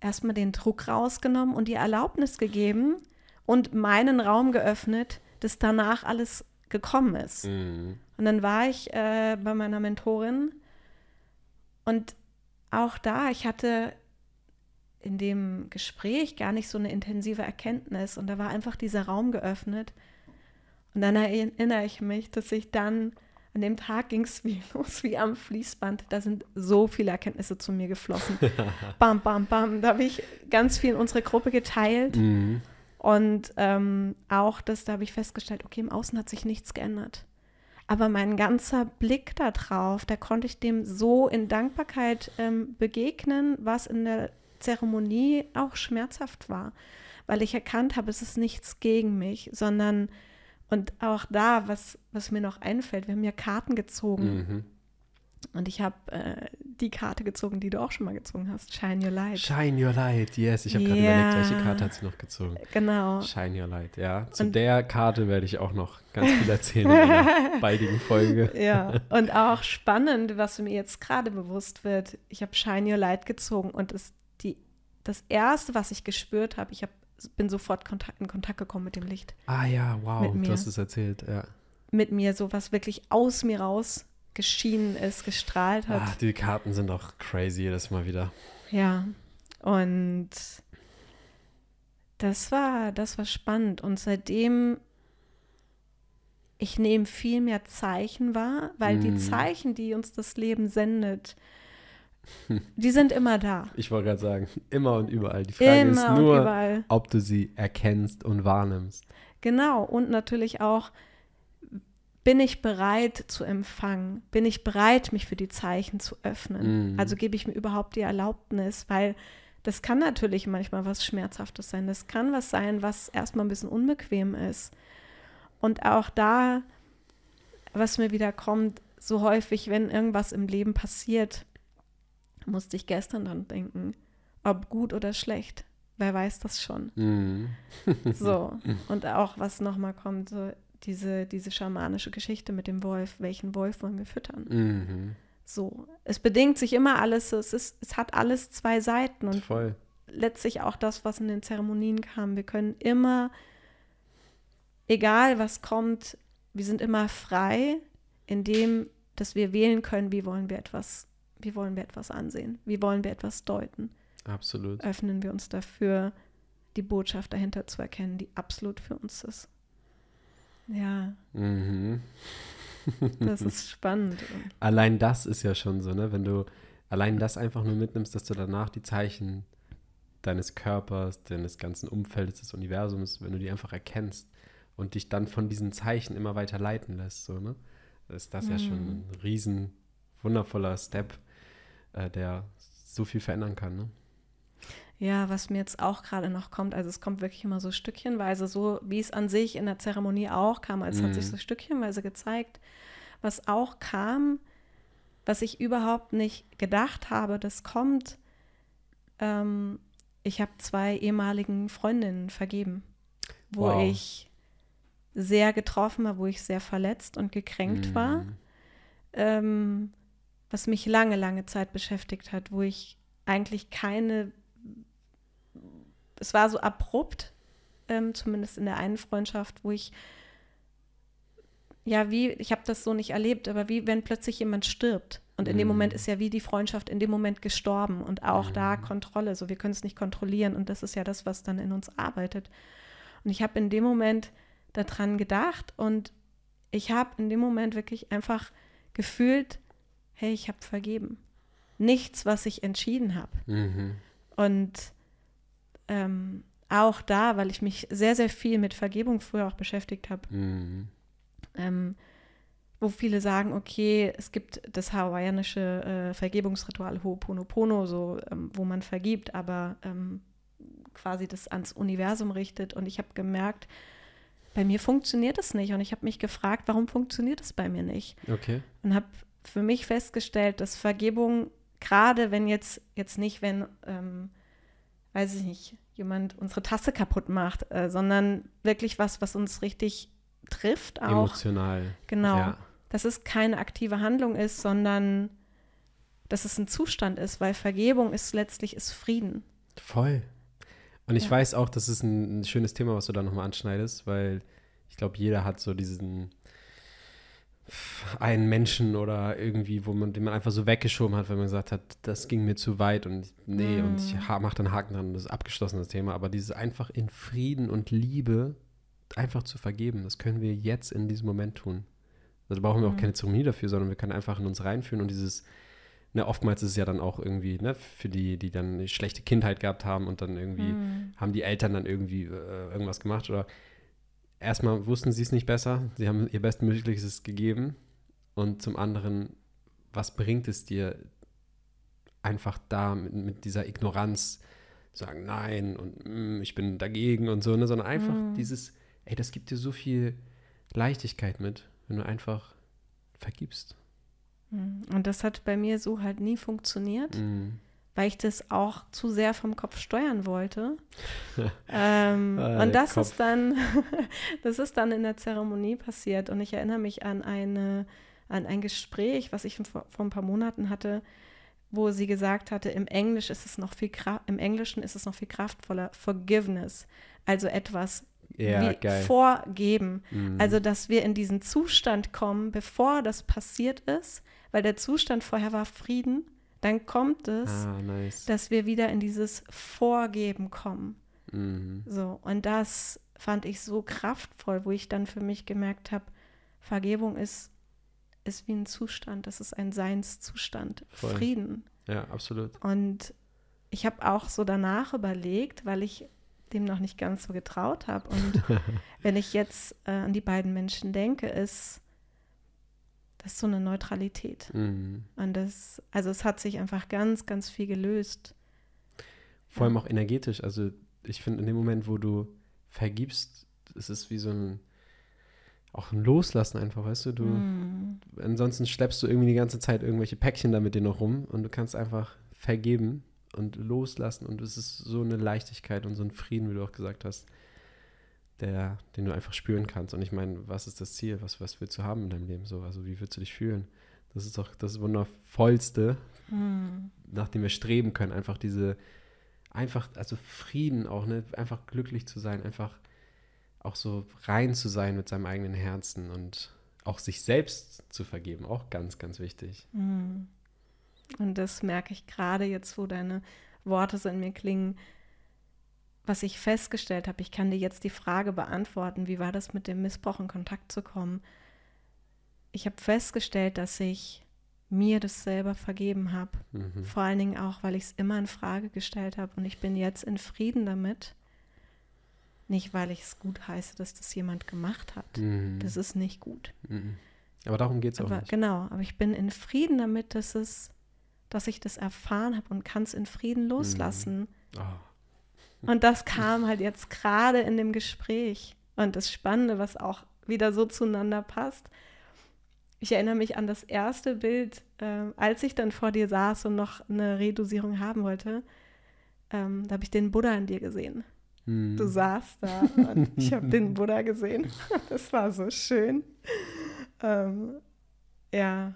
erstmal den Druck rausgenommen und die Erlaubnis gegeben, und meinen Raum geöffnet, dass danach alles gekommen ist. Mhm. Und dann war ich äh, bei meiner Mentorin und auch da, ich hatte in dem Gespräch gar nicht so eine intensive Erkenntnis und da war einfach dieser Raum geöffnet. Und dann erinnere ich mich, dass ich dann, an dem Tag ging es (laughs) wie los, wie am Fließband. Da sind so viele Erkenntnisse zu mir geflossen. (laughs) bam, bam, bam. Da habe ich ganz viel in unsere Gruppe geteilt. Mhm. Und ähm, auch das, da habe ich festgestellt, okay, im Außen hat sich nichts geändert. Aber mein ganzer Blick darauf, da konnte ich dem so in Dankbarkeit ähm, begegnen, was in der Zeremonie auch schmerzhaft war, weil ich erkannt habe, es ist nichts gegen mich, sondern und auch da, was, was mir noch einfällt, wir haben ja Karten gezogen. Mhm. Und ich habe äh, die Karte gezogen, die du auch schon mal gezogen hast. Shine Your Light. Shine Your Light, yes. Ich habe gerade überlegt, welche Karte hat sie noch gezogen. Genau. Shine Your Light, ja. Zu und der Karte werde ich auch noch ganz viel erzählen in einer (laughs) baldigen Folge. Ja, und auch spannend, was mir jetzt gerade bewusst wird. Ich habe Shine Your Light gezogen und das, die, das Erste, was ich gespürt habe, ich habe bin sofort Kontakt, in Kontakt gekommen mit dem Licht. Ah ja, wow, du hast es erzählt, ja. Mit mir, so was wirklich aus mir raus geschienen ist, gestrahlt hat. Ah, die Karten sind auch crazy jedes Mal wieder. Ja, und das war, das war spannend. Und seitdem, ich nehme viel mehr Zeichen wahr, weil die Mhm. Zeichen, die uns das Leben sendet, (laughs) die sind immer da. Ich wollte gerade sagen, immer und überall. Die Frage immer ist nur, ob du sie erkennst und wahrnimmst. Genau. Und natürlich auch, bin ich bereit zu empfangen? Bin ich bereit, mich für die Zeichen zu öffnen? Mhm. Also gebe ich mir überhaupt die Erlaubnis, weil das kann natürlich manchmal was Schmerzhaftes sein. Das kann was sein, was erstmal ein bisschen unbequem ist. Und auch da, was mir wieder kommt, so häufig, wenn irgendwas im Leben passiert, musste ich gestern dran denken, ob gut oder schlecht. Wer weiß das schon? Mhm. (laughs) So. Und auch, was nochmal kommt, so diese, diese schamanische Geschichte mit dem Wolf. Welchen Wolf wollen wir füttern? Mhm. So. Es bedingt sich immer alles. Es, ist, es hat alles zwei Seiten. Und Voll. letztlich auch das, was in den Zeremonien kam. Wir können immer, egal was kommt, wir sind immer frei, indem, dass wir wählen können, wie wollen wir etwas, wie wollen wir etwas ansehen, wie wollen wir etwas deuten. Absolut. Öffnen wir uns dafür, die Botschaft dahinter zu erkennen, die absolut für uns ist. Ja, Mhm. das ist (laughs) spannend. Allein das ist ja schon so, ne? Wenn du allein das einfach nur mitnimmst, dass du danach die Zeichen deines Körpers, deines ganzen Umfeldes, des Universums, wenn du die einfach erkennst und dich dann von diesen Zeichen immer weiter leiten lässt, so, ne? Ist das ja schon Mhm. ein riesen, wundervoller Step, äh, der so viel verändern kann, ne? Ja, was mir jetzt auch gerade noch kommt, also es kommt wirklich immer so stückchenweise, so wie es an sich in der Zeremonie auch kam, als hat sich Mhm. so stückchenweise gezeigt. Was auch kam, was ich überhaupt nicht gedacht habe, das kommt. Ähm, ich habe zwei ehemaligen Freundinnen vergeben, wo Wow. ich sehr getroffen war, wo ich sehr verletzt und gekränkt war Mhm. ähm, was mich lange, lange Zeit beschäftigt hat, wo ich eigentlich keine, es war so abrupt, ähm, zumindest in der einen Freundschaft, wo ich, ja, wie, ich habe das so nicht erlebt, aber wie wenn plötzlich jemand stirbt. Und in dem Mhm. Moment ist ja wie die Freundschaft in dem Moment gestorben und auch da Mhm. Kontrolle. So, wir können es nicht kontrollieren und das ist ja das, was dann in uns arbeitet. Und ich habe in dem Moment daran gedacht und ich habe in dem Moment wirklich einfach gefühlt, hey, ich habe vergeben. Nichts, was ich entschieden habe. Mhm. Und ähm, auch da, weil ich mich sehr, sehr viel mit Vergebung früher auch beschäftigt habe, Mhm. ähm, wo viele sagen, okay, es gibt das hawaiianische äh, Vergebungsritual Ho'oponopono, so, ähm, wo man vergibt, aber ähm, quasi das ans Universum richtet. Und ich habe gemerkt, bei mir funktioniert es nicht. Und ich habe mich gefragt, warum funktioniert es bei mir nicht? Okay. und habe für mich festgestellt, dass Vergebung, gerade wenn jetzt, jetzt nicht, wenn, ähm, weiß ich nicht, jemand unsere Tasse kaputt macht, äh, sondern wirklich was, was uns richtig trifft auch. Emotional. Genau. Ja. Dass es keine aktive Handlung ist, sondern dass es ein Zustand ist, weil Vergebung ist letztlich ist Frieden. Voll. Und ich Ja. weiß auch, das ist ein, ein schönes Thema, was du da nochmal anschneidest, weil ich glaube, jeder hat so diesen einen Menschen oder irgendwie, wo man, den man einfach so weggeschoben hat, weil man gesagt hat, das ging mir zu weit und nee, und ich Mm. ha mach dann Haken dran, das ist abgeschlossen, das Thema. Aber dieses einfach in Frieden und Liebe einfach zu vergeben, das können wir jetzt in diesem Moment tun. Also da brauchen wir auch Mhm. keine Zeremonie dafür, sondern wir können einfach in uns reinfühlen und dieses, ne, oftmals ist es ja dann auch irgendwie, ne, für die, die dann eine schlechte Kindheit gehabt haben und dann irgendwie Mhm. haben die Eltern dann irgendwie äh, irgendwas gemacht oder erstmal wussten sie es nicht besser, sie haben ihr Bestmögliches gegeben und zum anderen, was bringt es dir einfach da mit, mit dieser Ignoranz zu sagen, nein und mm, ich bin dagegen und so, ne, sondern einfach Mhm. dieses, ey, das gibt dir so viel Leichtigkeit mit, wenn du einfach vergibst. Mhm. Und das hat bei mir so halt nie funktioniert. Mm. Weil ich das auch zu sehr vom Kopf steuern wollte. (laughs) ähm, Ah, und das Kopf. ist dann, (laughs) das ist dann in der Zeremonie passiert. Und ich erinnere mich an eine, an ein Gespräch, was ich vor, vor ein paar Monaten hatte, wo sie gesagt hatte, im Englisch ist es noch viel im Englischen ist es noch viel kraftvoller, Forgiveness, also etwas Ja, vorgeben. Mhm. Also, dass wir in diesen Zustand kommen, bevor das passiert ist, weil der Zustand vorher war Frieden, dann kommt es, ah, nice. dass wir wieder in dieses Vorgeben kommen. Mhm. So, und das fand ich so kraftvoll, wo ich dann für mich gemerkt habe, Vergebung ist, ist wie ein Zustand, das ist ein Seinszustand, Voll. Frieden. Ja, absolut. Und ich habe auch so danach überlegt, weil ich dem noch nicht ganz so getraut habe. Und (laughs) wenn ich jetzt äh, an die beiden Menschen denke, ist das ist so eine Neutralität. Mhm. Und das, also es hat sich einfach ganz, ganz viel gelöst. Vor allem auch energetisch. Also ich finde, in dem Moment, wo du vergibst, es ist wie so ein auch ein Loslassen einfach, weißt du? Du Mm. ansonsten schleppst du irgendwie die ganze Zeit irgendwelche Päckchen da mit dir noch rum und du kannst einfach vergeben und loslassen und es ist so eine Leichtigkeit und so ein Frieden, wie du auch gesagt hast, der, den du einfach spüren kannst. Und ich meine, was ist das Ziel? Was, was willst du haben in deinem Leben so? Also wie willst du dich fühlen? Das ist doch das Wundervollste, Mm. nach dem wir streben können. Einfach diese, einfach, also Frieden auch, ne? Einfach glücklich zu sein, einfach auch so rein zu sein mit seinem eigenen Herzen und auch sich selbst zu vergeben, auch ganz, ganz wichtig. Mm. Und das merke ich gerade jetzt, wo deine Worte so in mir klingen. Was ich festgestellt habe, ich kann dir jetzt die Frage beantworten, wie war das mit dem Missbrauch in Kontakt zu kommen? Ich habe festgestellt, dass ich mir das selber vergeben habe. Mhm. Vor allen Dingen auch, weil ich es immer in Frage gestellt habe und ich bin jetzt in Frieden damit. Nicht, weil ich es gut heiße, dass das jemand gemacht hat. Mhm. Das ist nicht gut. Mhm. Aber darum geht es auch nicht. genau, aber ich bin in Frieden damit, dass es, dass ich das erfahren habe und kann es in Frieden loslassen. Oh. Und das kam halt jetzt gerade in dem Gespräch. Und das Spannende, was auch wieder so zueinander passt. Ich erinnere mich an das erste Bild, ähm, als ich dann vor dir saß und noch eine Redosierung haben wollte. Ähm, da habe ich den Buddha in dir gesehen. Mhm. Du saßt da und (laughs) ich habe den Buddha gesehen. (laughs) Das war so schön. Ähm, ja,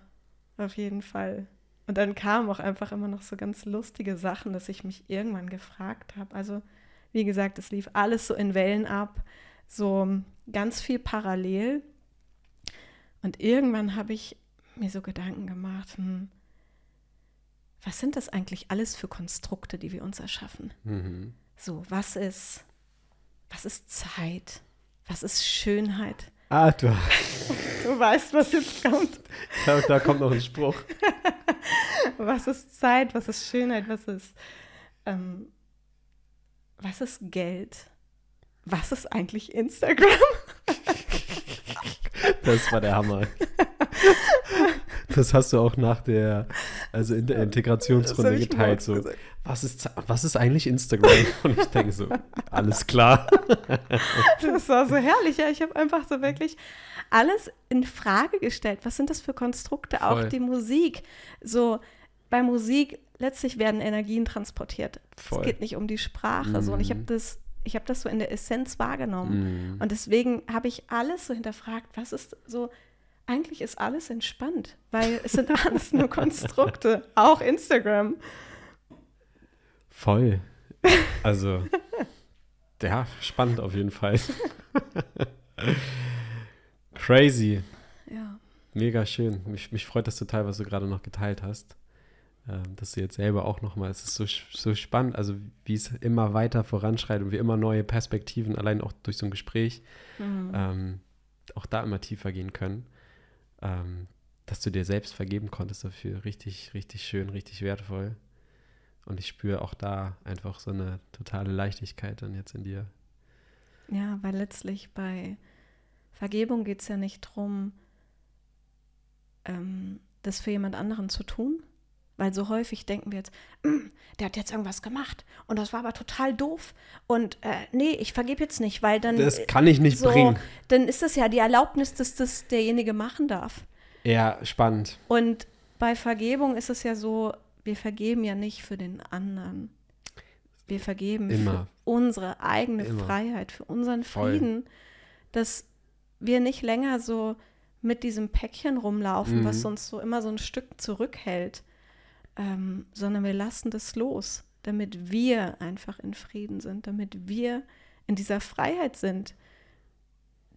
auf jeden Fall. Und dann kamen auch einfach immer noch so ganz lustige Sachen, dass ich mich irgendwann gefragt habe. Also, wie gesagt, es lief alles so in Wellen ab, so ganz viel parallel. Und irgendwann habe ich mir so Gedanken gemacht, hm, was sind das eigentlich alles für Konstrukte, die wir uns erschaffen? Mhm. So, was ist, was ist Zeit? Was ist Schönheit? Ah, du, (laughs) Du weißt, was jetzt kommt. da, da kommt noch ein Spruch. (laughs) Was ist Zeit? Was ist Schönheit? Was ist, ähm, was ist Geld? Was ist eigentlich Instagram? (laughs) Das war der Hammer. Das hast du auch nach der, also in der Integrationsrunde geteilt. So, gesagt. was ist, was ist eigentlich Instagram? (laughs) Und ich denke so, alles klar. Das war so herrlich. Ja, ich habe einfach so wirklich alles in Frage gestellt. Was sind das für Konstrukte? Auch Voll. die Musik. So, bei Musik letztlich werden Energien transportiert. Voll. Es geht nicht um die Sprache. So. Und ich habe Mhm. das, ich habe das so in der Essenz wahrgenommen. Mhm. Und deswegen habe ich alles so hinterfragt, was ist so, eigentlich ist alles entspannt, weil es sind (laughs) alles nur Konstrukte, auch Instagram. Voll. Also, ja, spannend auf jeden Fall. (laughs) Crazy. Ja. Mega schön. Mich, mich freut das total, was du gerade noch geteilt hast. Ähm, dass du jetzt selber auch nochmal, es ist so, so spannend, also wie es immer weiter voranschreitet und wir immer neue Perspektiven, allein auch durch so ein Gespräch, Mhm. ähm, auch da immer tiefer gehen können. Ähm, dass du dir selbst vergeben konntest dafür, richtig, richtig schön, richtig wertvoll. Und ich spüre auch da einfach so eine totale Leichtigkeit dann jetzt in dir. Ja, weil letztlich bei Vergebung geht es ja nicht darum, ähm, das für jemand anderen zu tun. Weil so häufig denken wir jetzt, "Mm, der hat jetzt irgendwas gemacht und das war aber total doof. Und äh, nee, ich vergebe jetzt nicht, weil dann, Das äh, kann ich nicht so, bringen. dann ist das ja die Erlaubnis, dass das derjenige machen darf. Ja, spannend. Und bei Vergebung ist es ja so, wir vergeben ja nicht für den anderen. Wir vergeben Immer. für unsere eigene Immer. Freiheit, für unseren Voll. Frieden, dass wir nicht länger so mit diesem Päckchen rumlaufen, Mhm. was uns so immer so ein Stück zurückhält. Ähm, sondern wir lassen das los, damit wir einfach in Frieden sind, damit wir in dieser Freiheit sind,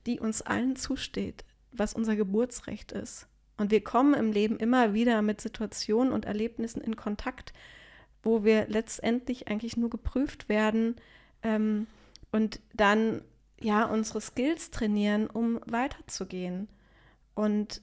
die uns allen zusteht, was unser Geburtsrecht ist. Und wir kommen im Leben immer wieder mit Situationen und Erlebnissen in Kontakt, wo wir letztendlich eigentlich nur geprüft werden ähm, und dann ja unsere Skills trainieren, um weiterzugehen. Und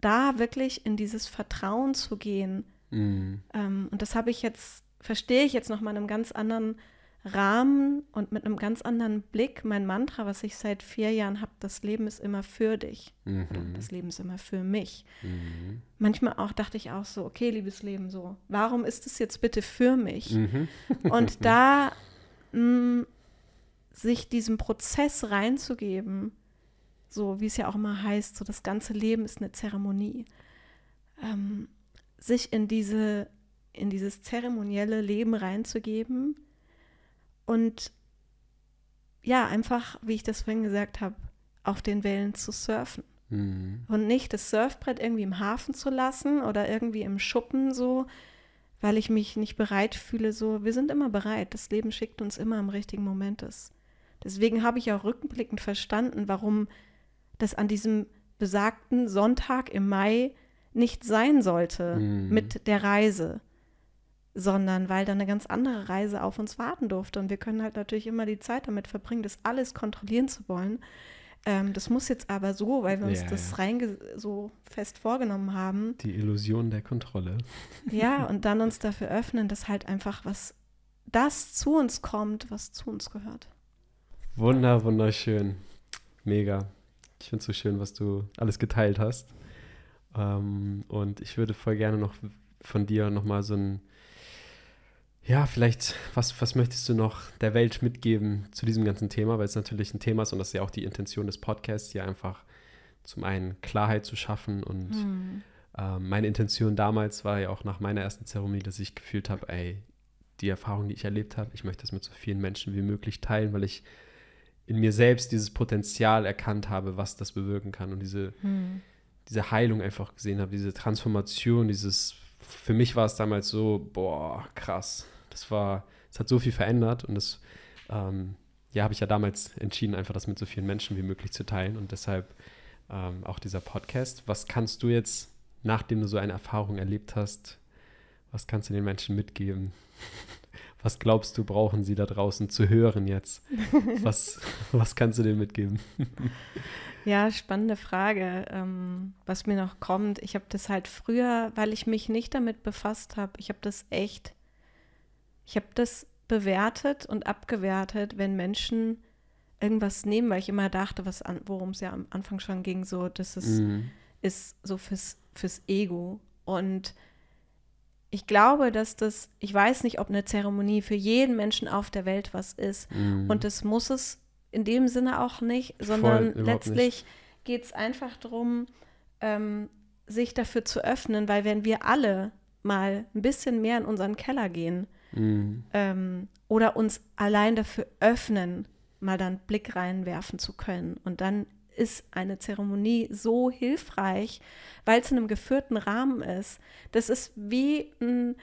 da wirklich in dieses Vertrauen zu gehen. Mhm. Ähm, und das habe ich jetzt, verstehe ich jetzt noch mal in einem ganz anderen Rahmen und mit einem ganz anderen Blick. Mein Mantra, was ich seit vier Jahren habe, das Leben ist immer für dich. Mhm. Das Leben ist immer für mich. Mhm. Manchmal auch dachte ich auch so, okay, liebes Leben, so, warum ist es jetzt bitte für mich? Mhm. und (laughs) da mh, mm, sich diesem Prozess reinzugeben, so wie es ja auch immer heißt, so das ganze Leben ist eine Zeremonie. Ähm, sich in diese, in dieses zeremonielle Leben reinzugeben und ja, einfach, wie ich das vorhin gesagt habe, auf den Wellen zu surfen. Mhm. Und nicht das Surfbrett irgendwie im Hafen zu lassen oder irgendwie im Schuppen so, weil ich mich nicht bereit fühle. So, wir sind immer bereit. Das Leben schickt uns immer im richtigen Moment. Ist. Deswegen habe ich auch rückblickend verstanden, warum das an diesem besagten Sonntag im Mai nicht sein sollte mhm. mit der Reise sondern weil da eine ganz andere Reise auf uns warten durfte. Und wir können halt natürlich immer die Zeit damit verbringen, das alles kontrollieren zu wollen. Ähm, das muss jetzt aber so, weil wir uns ja, das ja. rein so fest vorgenommen haben. Die Illusion der Kontrolle. Ja, (laughs) und dann uns dafür öffnen, dass halt einfach was, das zu uns kommt, was zu uns gehört. Wunder, wunderschön. Mega. Ich finde es so schön, was du alles geteilt hast. Ähm, und ich würde voll gerne noch von dir nochmal so ein ja, vielleicht, was, was möchtest du noch der Welt mitgeben zu diesem ganzen Thema? Weil es natürlich ein Thema ist und das ist ja auch die Intention des Podcasts, hier einfach zum einen Klarheit zu schaffen. Und mhm. äh, meine Intention damals war ja auch nach meiner ersten Zeremonie, dass ich gefühlt habe, ey, die Erfahrung, die ich erlebt habe, ich möchte das mit so vielen Menschen wie möglich teilen, weil ich in mir selbst dieses Potenzial erkannt habe, was das bewirken kann und diese, mhm. Diese Heilung einfach gesehen habe, diese Transformation, dieses, für mich war es damals so, boah, krass, das war, es hat so viel verändert und das, ähm, ja, habe ich ja damals entschieden, einfach das mit so vielen Menschen wie möglich zu teilen und deshalb ähm, auch dieser Podcast. Was kannst du jetzt, nachdem du so eine Erfahrung erlebt hast, was kannst du den Menschen mitgeben? (laughs) Was glaubst du, brauchen sie da draußen zu hören jetzt? (laughs) Was, was kannst du denen mitgeben? (laughs) Ja, spannende Frage. Ähm, was mir noch kommt, ich habe das halt früher, weil ich mich nicht damit befasst habe, ich habe das echt ich habe das bewertet und abgewertet, wenn Menschen irgendwas nehmen, weil ich immer dachte, worum es ja am Anfang schon ging, so, das ist, mhm. ist so fürs, fürs Ego. Und ich glaube, dass das, ich weiß nicht, ob eine Zeremonie für jeden Menschen auf der Welt was ist. Mhm. Und das muss es in dem Sinne auch nicht, sondern Voll, letztlich geht es einfach darum, ähm, sich dafür zu öffnen, weil wenn wir alle mal ein bisschen mehr in unseren Keller gehen Mhm. Ähm, oder uns allein dafür öffnen, mal dann Blick reinwerfen zu können. Und dann ist eine Zeremonie so hilfreich, weil es in einem geführten Rahmen ist. Das ist wie ein,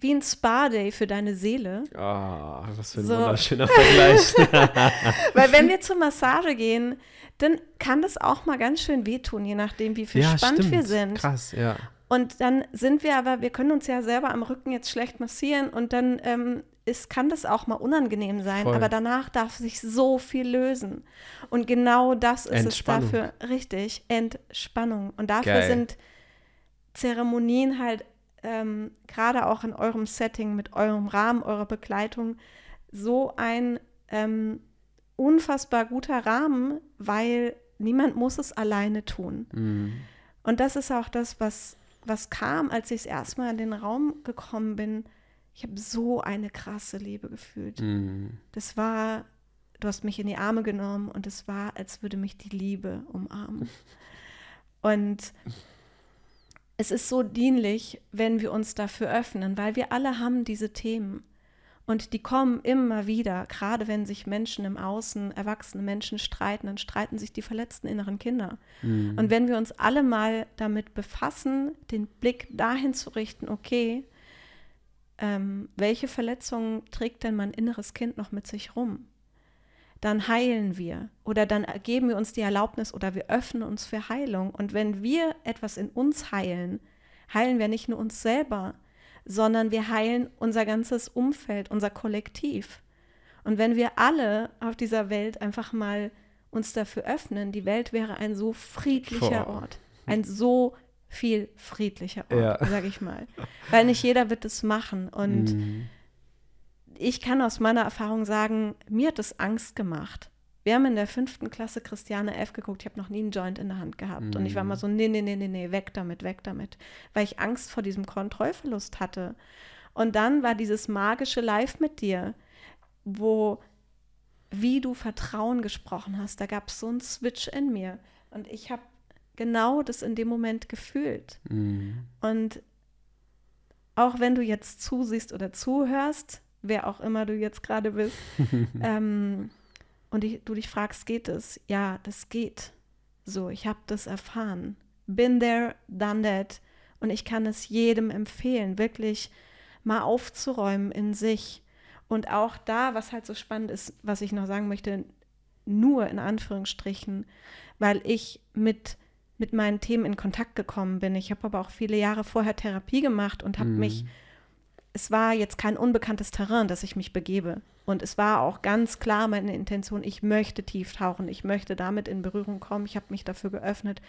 wie ein Spa-Day für deine Seele. Ah, oh, was für ein so. wunderschöner Vergleich. (laughs) weil wenn wir zur Massage gehen, dann kann das auch mal ganz schön wehtun, je nachdem, wie viel ja, wir sind. Krass, ja. Und dann sind wir aber, wir können uns ja selber am Rücken jetzt schlecht massieren und dann ähm, ist, kann das auch mal unangenehm sein, Voll. aber danach darf sich so viel lösen. Und genau das ist es dafür, richtig, Entspannung. Und dafür Geil. sind Zeremonien halt ähm, gerade auch in eurem Setting, mit eurem Rahmen, eurer Begleitung, so ein ähm, unfassbar guter Rahmen, weil niemand muss es alleine tun. Mhm. Und das ist auch das, was was kam, als ich das erste Mal in den Raum gekommen bin, ich habe so eine krasse Liebe gefühlt. Mhm. Das war, du hast mich in die Arme genommen und es war, als würde mich die Liebe umarmen. (laughs) und es ist so dienlich, wenn wir uns dafür öffnen, weil wir alle haben diese Themen. Und die kommen immer wieder, gerade wenn sich Menschen im Außen, erwachsene Menschen streiten, dann streiten sich die verletzten inneren Kinder. Mhm. Und wenn wir uns alle mal damit befassen, den Blick dahin zu richten, okay, ähm, welche Verletzungen trägt denn mein inneres Kind noch mit sich rum? Dann heilen wir oder dann geben wir uns die Erlaubnis oder wir öffnen uns für Heilung. Und wenn wir etwas in uns heilen, heilen wir nicht nur uns selber, sondern wir heilen unser ganzes Umfeld, unser Kollektiv. Und wenn wir alle auf dieser Welt einfach mal uns dafür öffnen, die Welt wäre ein so friedlicher Boah. Ort, ein so viel friedlicher Ort, ja. sage ich mal. Weil nicht jeder wird es machen. Und mhm. Ich kann aus meiner Erfahrung sagen, mir hat es Angst gemacht. Wir haben in der fünften Klasse Christiane F. geguckt. Ich habe noch nie einen Joint in der Hand gehabt. Mhm. Und ich war mal mhm. so, nee, nee, nee, nee, nee, weg damit, weg damit. Weil ich Angst vor diesem Kontrollverlust hatte. Und dann war dieses magische Live mit dir, wo, wie du Vertrauen gesprochen hast, da gab es so einen Switch in mir. Und ich habe genau das in dem Moment gefühlt. Mhm. Und auch wenn du jetzt zusiehst oder zuhörst, wer auch immer du jetzt gerade bist, (laughs) ähm, und ich, du dich fragst, geht es? Ja, das geht. So, ich habe das erfahren. Been there, done that. Und ich kann es jedem empfehlen, wirklich mal aufzuräumen in sich. Und auch da, was halt so spannend ist, was ich noch sagen möchte, nur in Anführungsstrichen, weil ich mit, mit meinen Themen in Kontakt gekommen bin. Ich habe aber auch viele Jahre vorher Therapie gemacht und habe mhm. mich, es war jetzt kein unbekanntes Terrain, dass ich mich begebe. Und es war auch ganz klar meine Intention, ich möchte tief tauchen, ich möchte damit in Berührung kommen. Ich habe mich dafür geöffnet,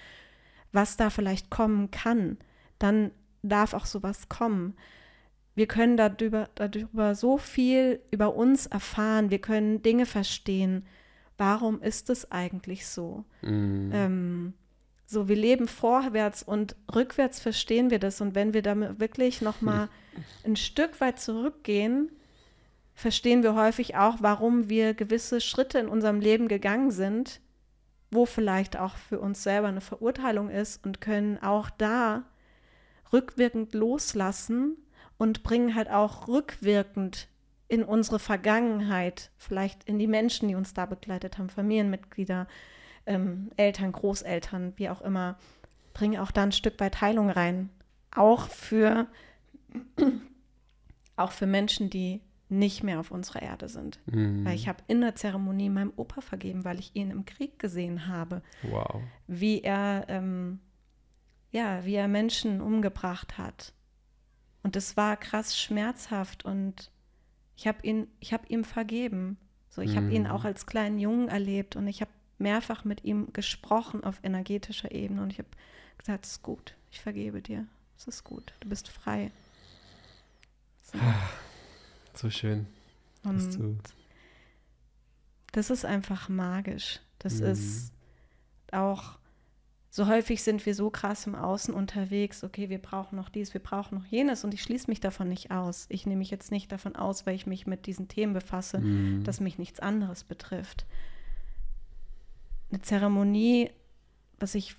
was da vielleicht kommen kann. Dann darf auch sowas kommen. Wir können darüber, darüber so viel über uns erfahren, wir können Dinge verstehen. Warum ist es eigentlich so? Mhm. Ähm, so, wir leben vorwärts und rückwärts verstehen wir das. Und wenn wir damit wirklich nochmal ein Stück weit zurückgehen, verstehen wir häufig auch, warum wir gewisse Schritte in unserem Leben gegangen sind, wo vielleicht auch für uns selber eine Verurteilung ist und können auch da rückwirkend loslassen und bringen halt auch rückwirkend in unsere Vergangenheit, vielleicht in die Menschen, die uns da begleitet haben, Familienmitglieder, ähm, Eltern, Großeltern, wie auch immer, bringen auch da ein Stück weit Heilung rein. Auch für, (clears throat) auch für Menschen, die nicht mehr auf unserer Erde sind. Mhm. Weil ich habe in der Zeremonie meinem Opa vergeben, weil ich ihn im Krieg gesehen habe. Wow. Wie er, ähm, ja, wie er Menschen umgebracht hat. Und es war krass schmerzhaft und ich habe ihn, ich habe ihm vergeben. So, ich mhm. habe ihn auch als kleinen Jungen erlebt und ich habe mehrfach mit ihm gesprochen auf energetischer Ebene und ich habe gesagt, es ist gut, ich vergebe dir, es ist gut, du bist frei. So. So schön. Und das ist einfach magisch. Das mhm. ist auch, so häufig sind wir so krass im Außen unterwegs, okay, wir brauchen noch dies, wir brauchen noch jenes und ich schließe mich davon nicht aus. Ich nehme mich jetzt nicht davon aus, weil ich mich mit diesen Themen befasse, mhm. dass mich nichts anderes betrifft. Eine Zeremonie, was ich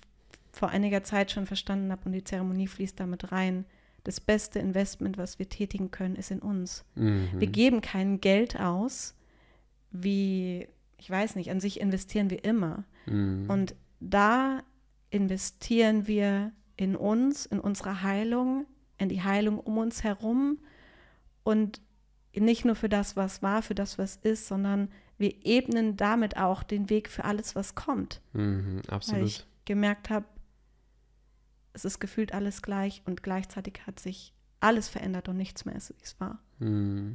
vor einiger Zeit schon verstanden habe und die Zeremonie fließt damit rein, das beste Investment, was wir tätigen können, ist in uns. Mhm. Wir geben kein Geld aus, wie, ich weiß nicht, an sich investieren wir immer. Mhm. Und da investieren wir in uns, in unsere Heilung, in die Heilung um uns herum und nicht nur für das, was war, für das, was ist, sondern wir ebnen damit auch den Weg für alles, was kommt. Mhm, absolut. Weil ich gemerkt habe, es ist gefühlt alles gleich und gleichzeitig hat sich alles verändert und nichts mehr ist, wie es war. Mm.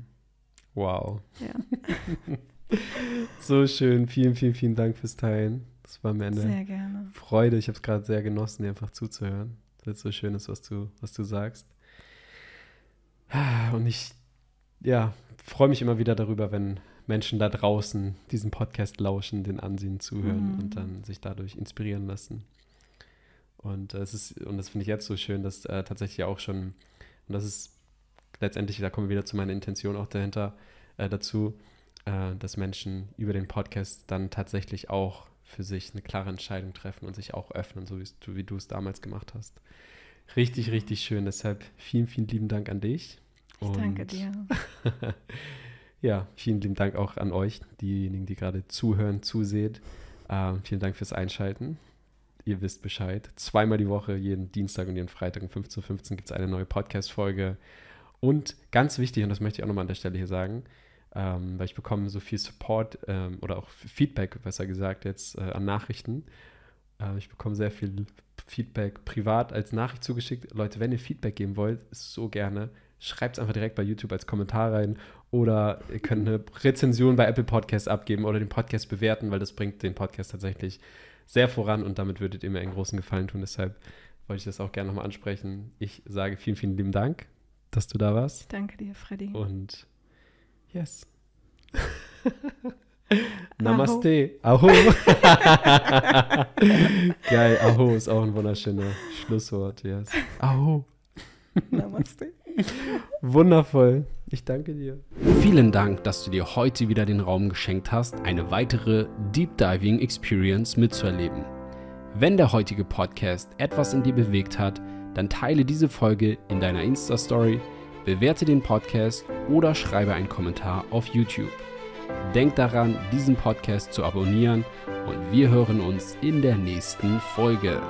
Wow. Ja. (laughs) so schön. Vielen, vielen, vielen Dank fürs Teilen. Das war mir eine Freude. Ich habe es gerade sehr genossen, dir einfach zuzuhören. Weil es so schön ist, was du, was du sagst. Und ich, ja, freue mich immer wieder darüber, wenn Menschen da draußen diesen Podcast lauschen, den ansehen, zuhören mhm. und dann sich dadurch inspirieren lassen. Und äh, es ist, und das finde ich jetzt so schön, dass äh, tatsächlich auch schon, und das ist letztendlich, da kommen wir wieder zu meiner Intention auch dahinter, äh, dazu, äh, dass Menschen über den Podcast dann tatsächlich auch für sich eine klare Entscheidung treffen und sich auch öffnen, so wie du es damals gemacht hast. Richtig, richtig schön. Deshalb vielen, vielen lieben Dank an dich. Ich und danke dir. (laughs) ja, vielen lieben Dank auch an euch, diejenigen, die gerade zuhören, zusehen. Ähm, vielen Dank fürs Einschalten. Ihr wisst Bescheid. Zweimal die Woche, jeden Dienstag und jeden Freitag um 15.15 Uhr gibt es eine neue Podcast-Folge. Und ganz wichtig, und das möchte ich auch nochmal an der Stelle hier sagen, ähm, weil ich bekomme so viel Support ähm, oder auch Feedback, besser gesagt, jetzt äh, an Nachrichten. Äh, ich bekomme sehr viel Feedback privat als Nachricht zugeschickt. Leute, wenn ihr Feedback geben wollt, so gerne, schreibt es einfach direkt bei YouTube als Kommentar rein oder ihr könnt eine Rezension bei Apple Podcasts abgeben oder den Podcast bewerten, weil das bringt den Podcast tatsächlich sehr voran und damit würdet ihr mir einen großen Gefallen tun. Deshalb wollte ich das auch gerne nochmal ansprechen. Ich sage vielen, vielen lieben Dank, dass du da warst. Danke dir, Freddy. Und yes. (laughs) Namaste. Aho. (laughs) Geil, Aho ist auch ein wunderschöner Schlusswort. Yes. Aho. (laughs) Namaste. Wundervoll. Ich danke dir. Vielen Dank, dass du dir heute wieder den Raum geschenkt hast, eine weitere Deep Diving Experience mitzuerleben. Wenn der heutige Podcast etwas in dir bewegt hat, dann teile diese Folge in deiner Insta-Story, bewerte den Podcast oder schreibe einen Kommentar auf YouTube. Denk daran, diesen Podcast zu abonnieren und wir hören uns in der nächsten Folge.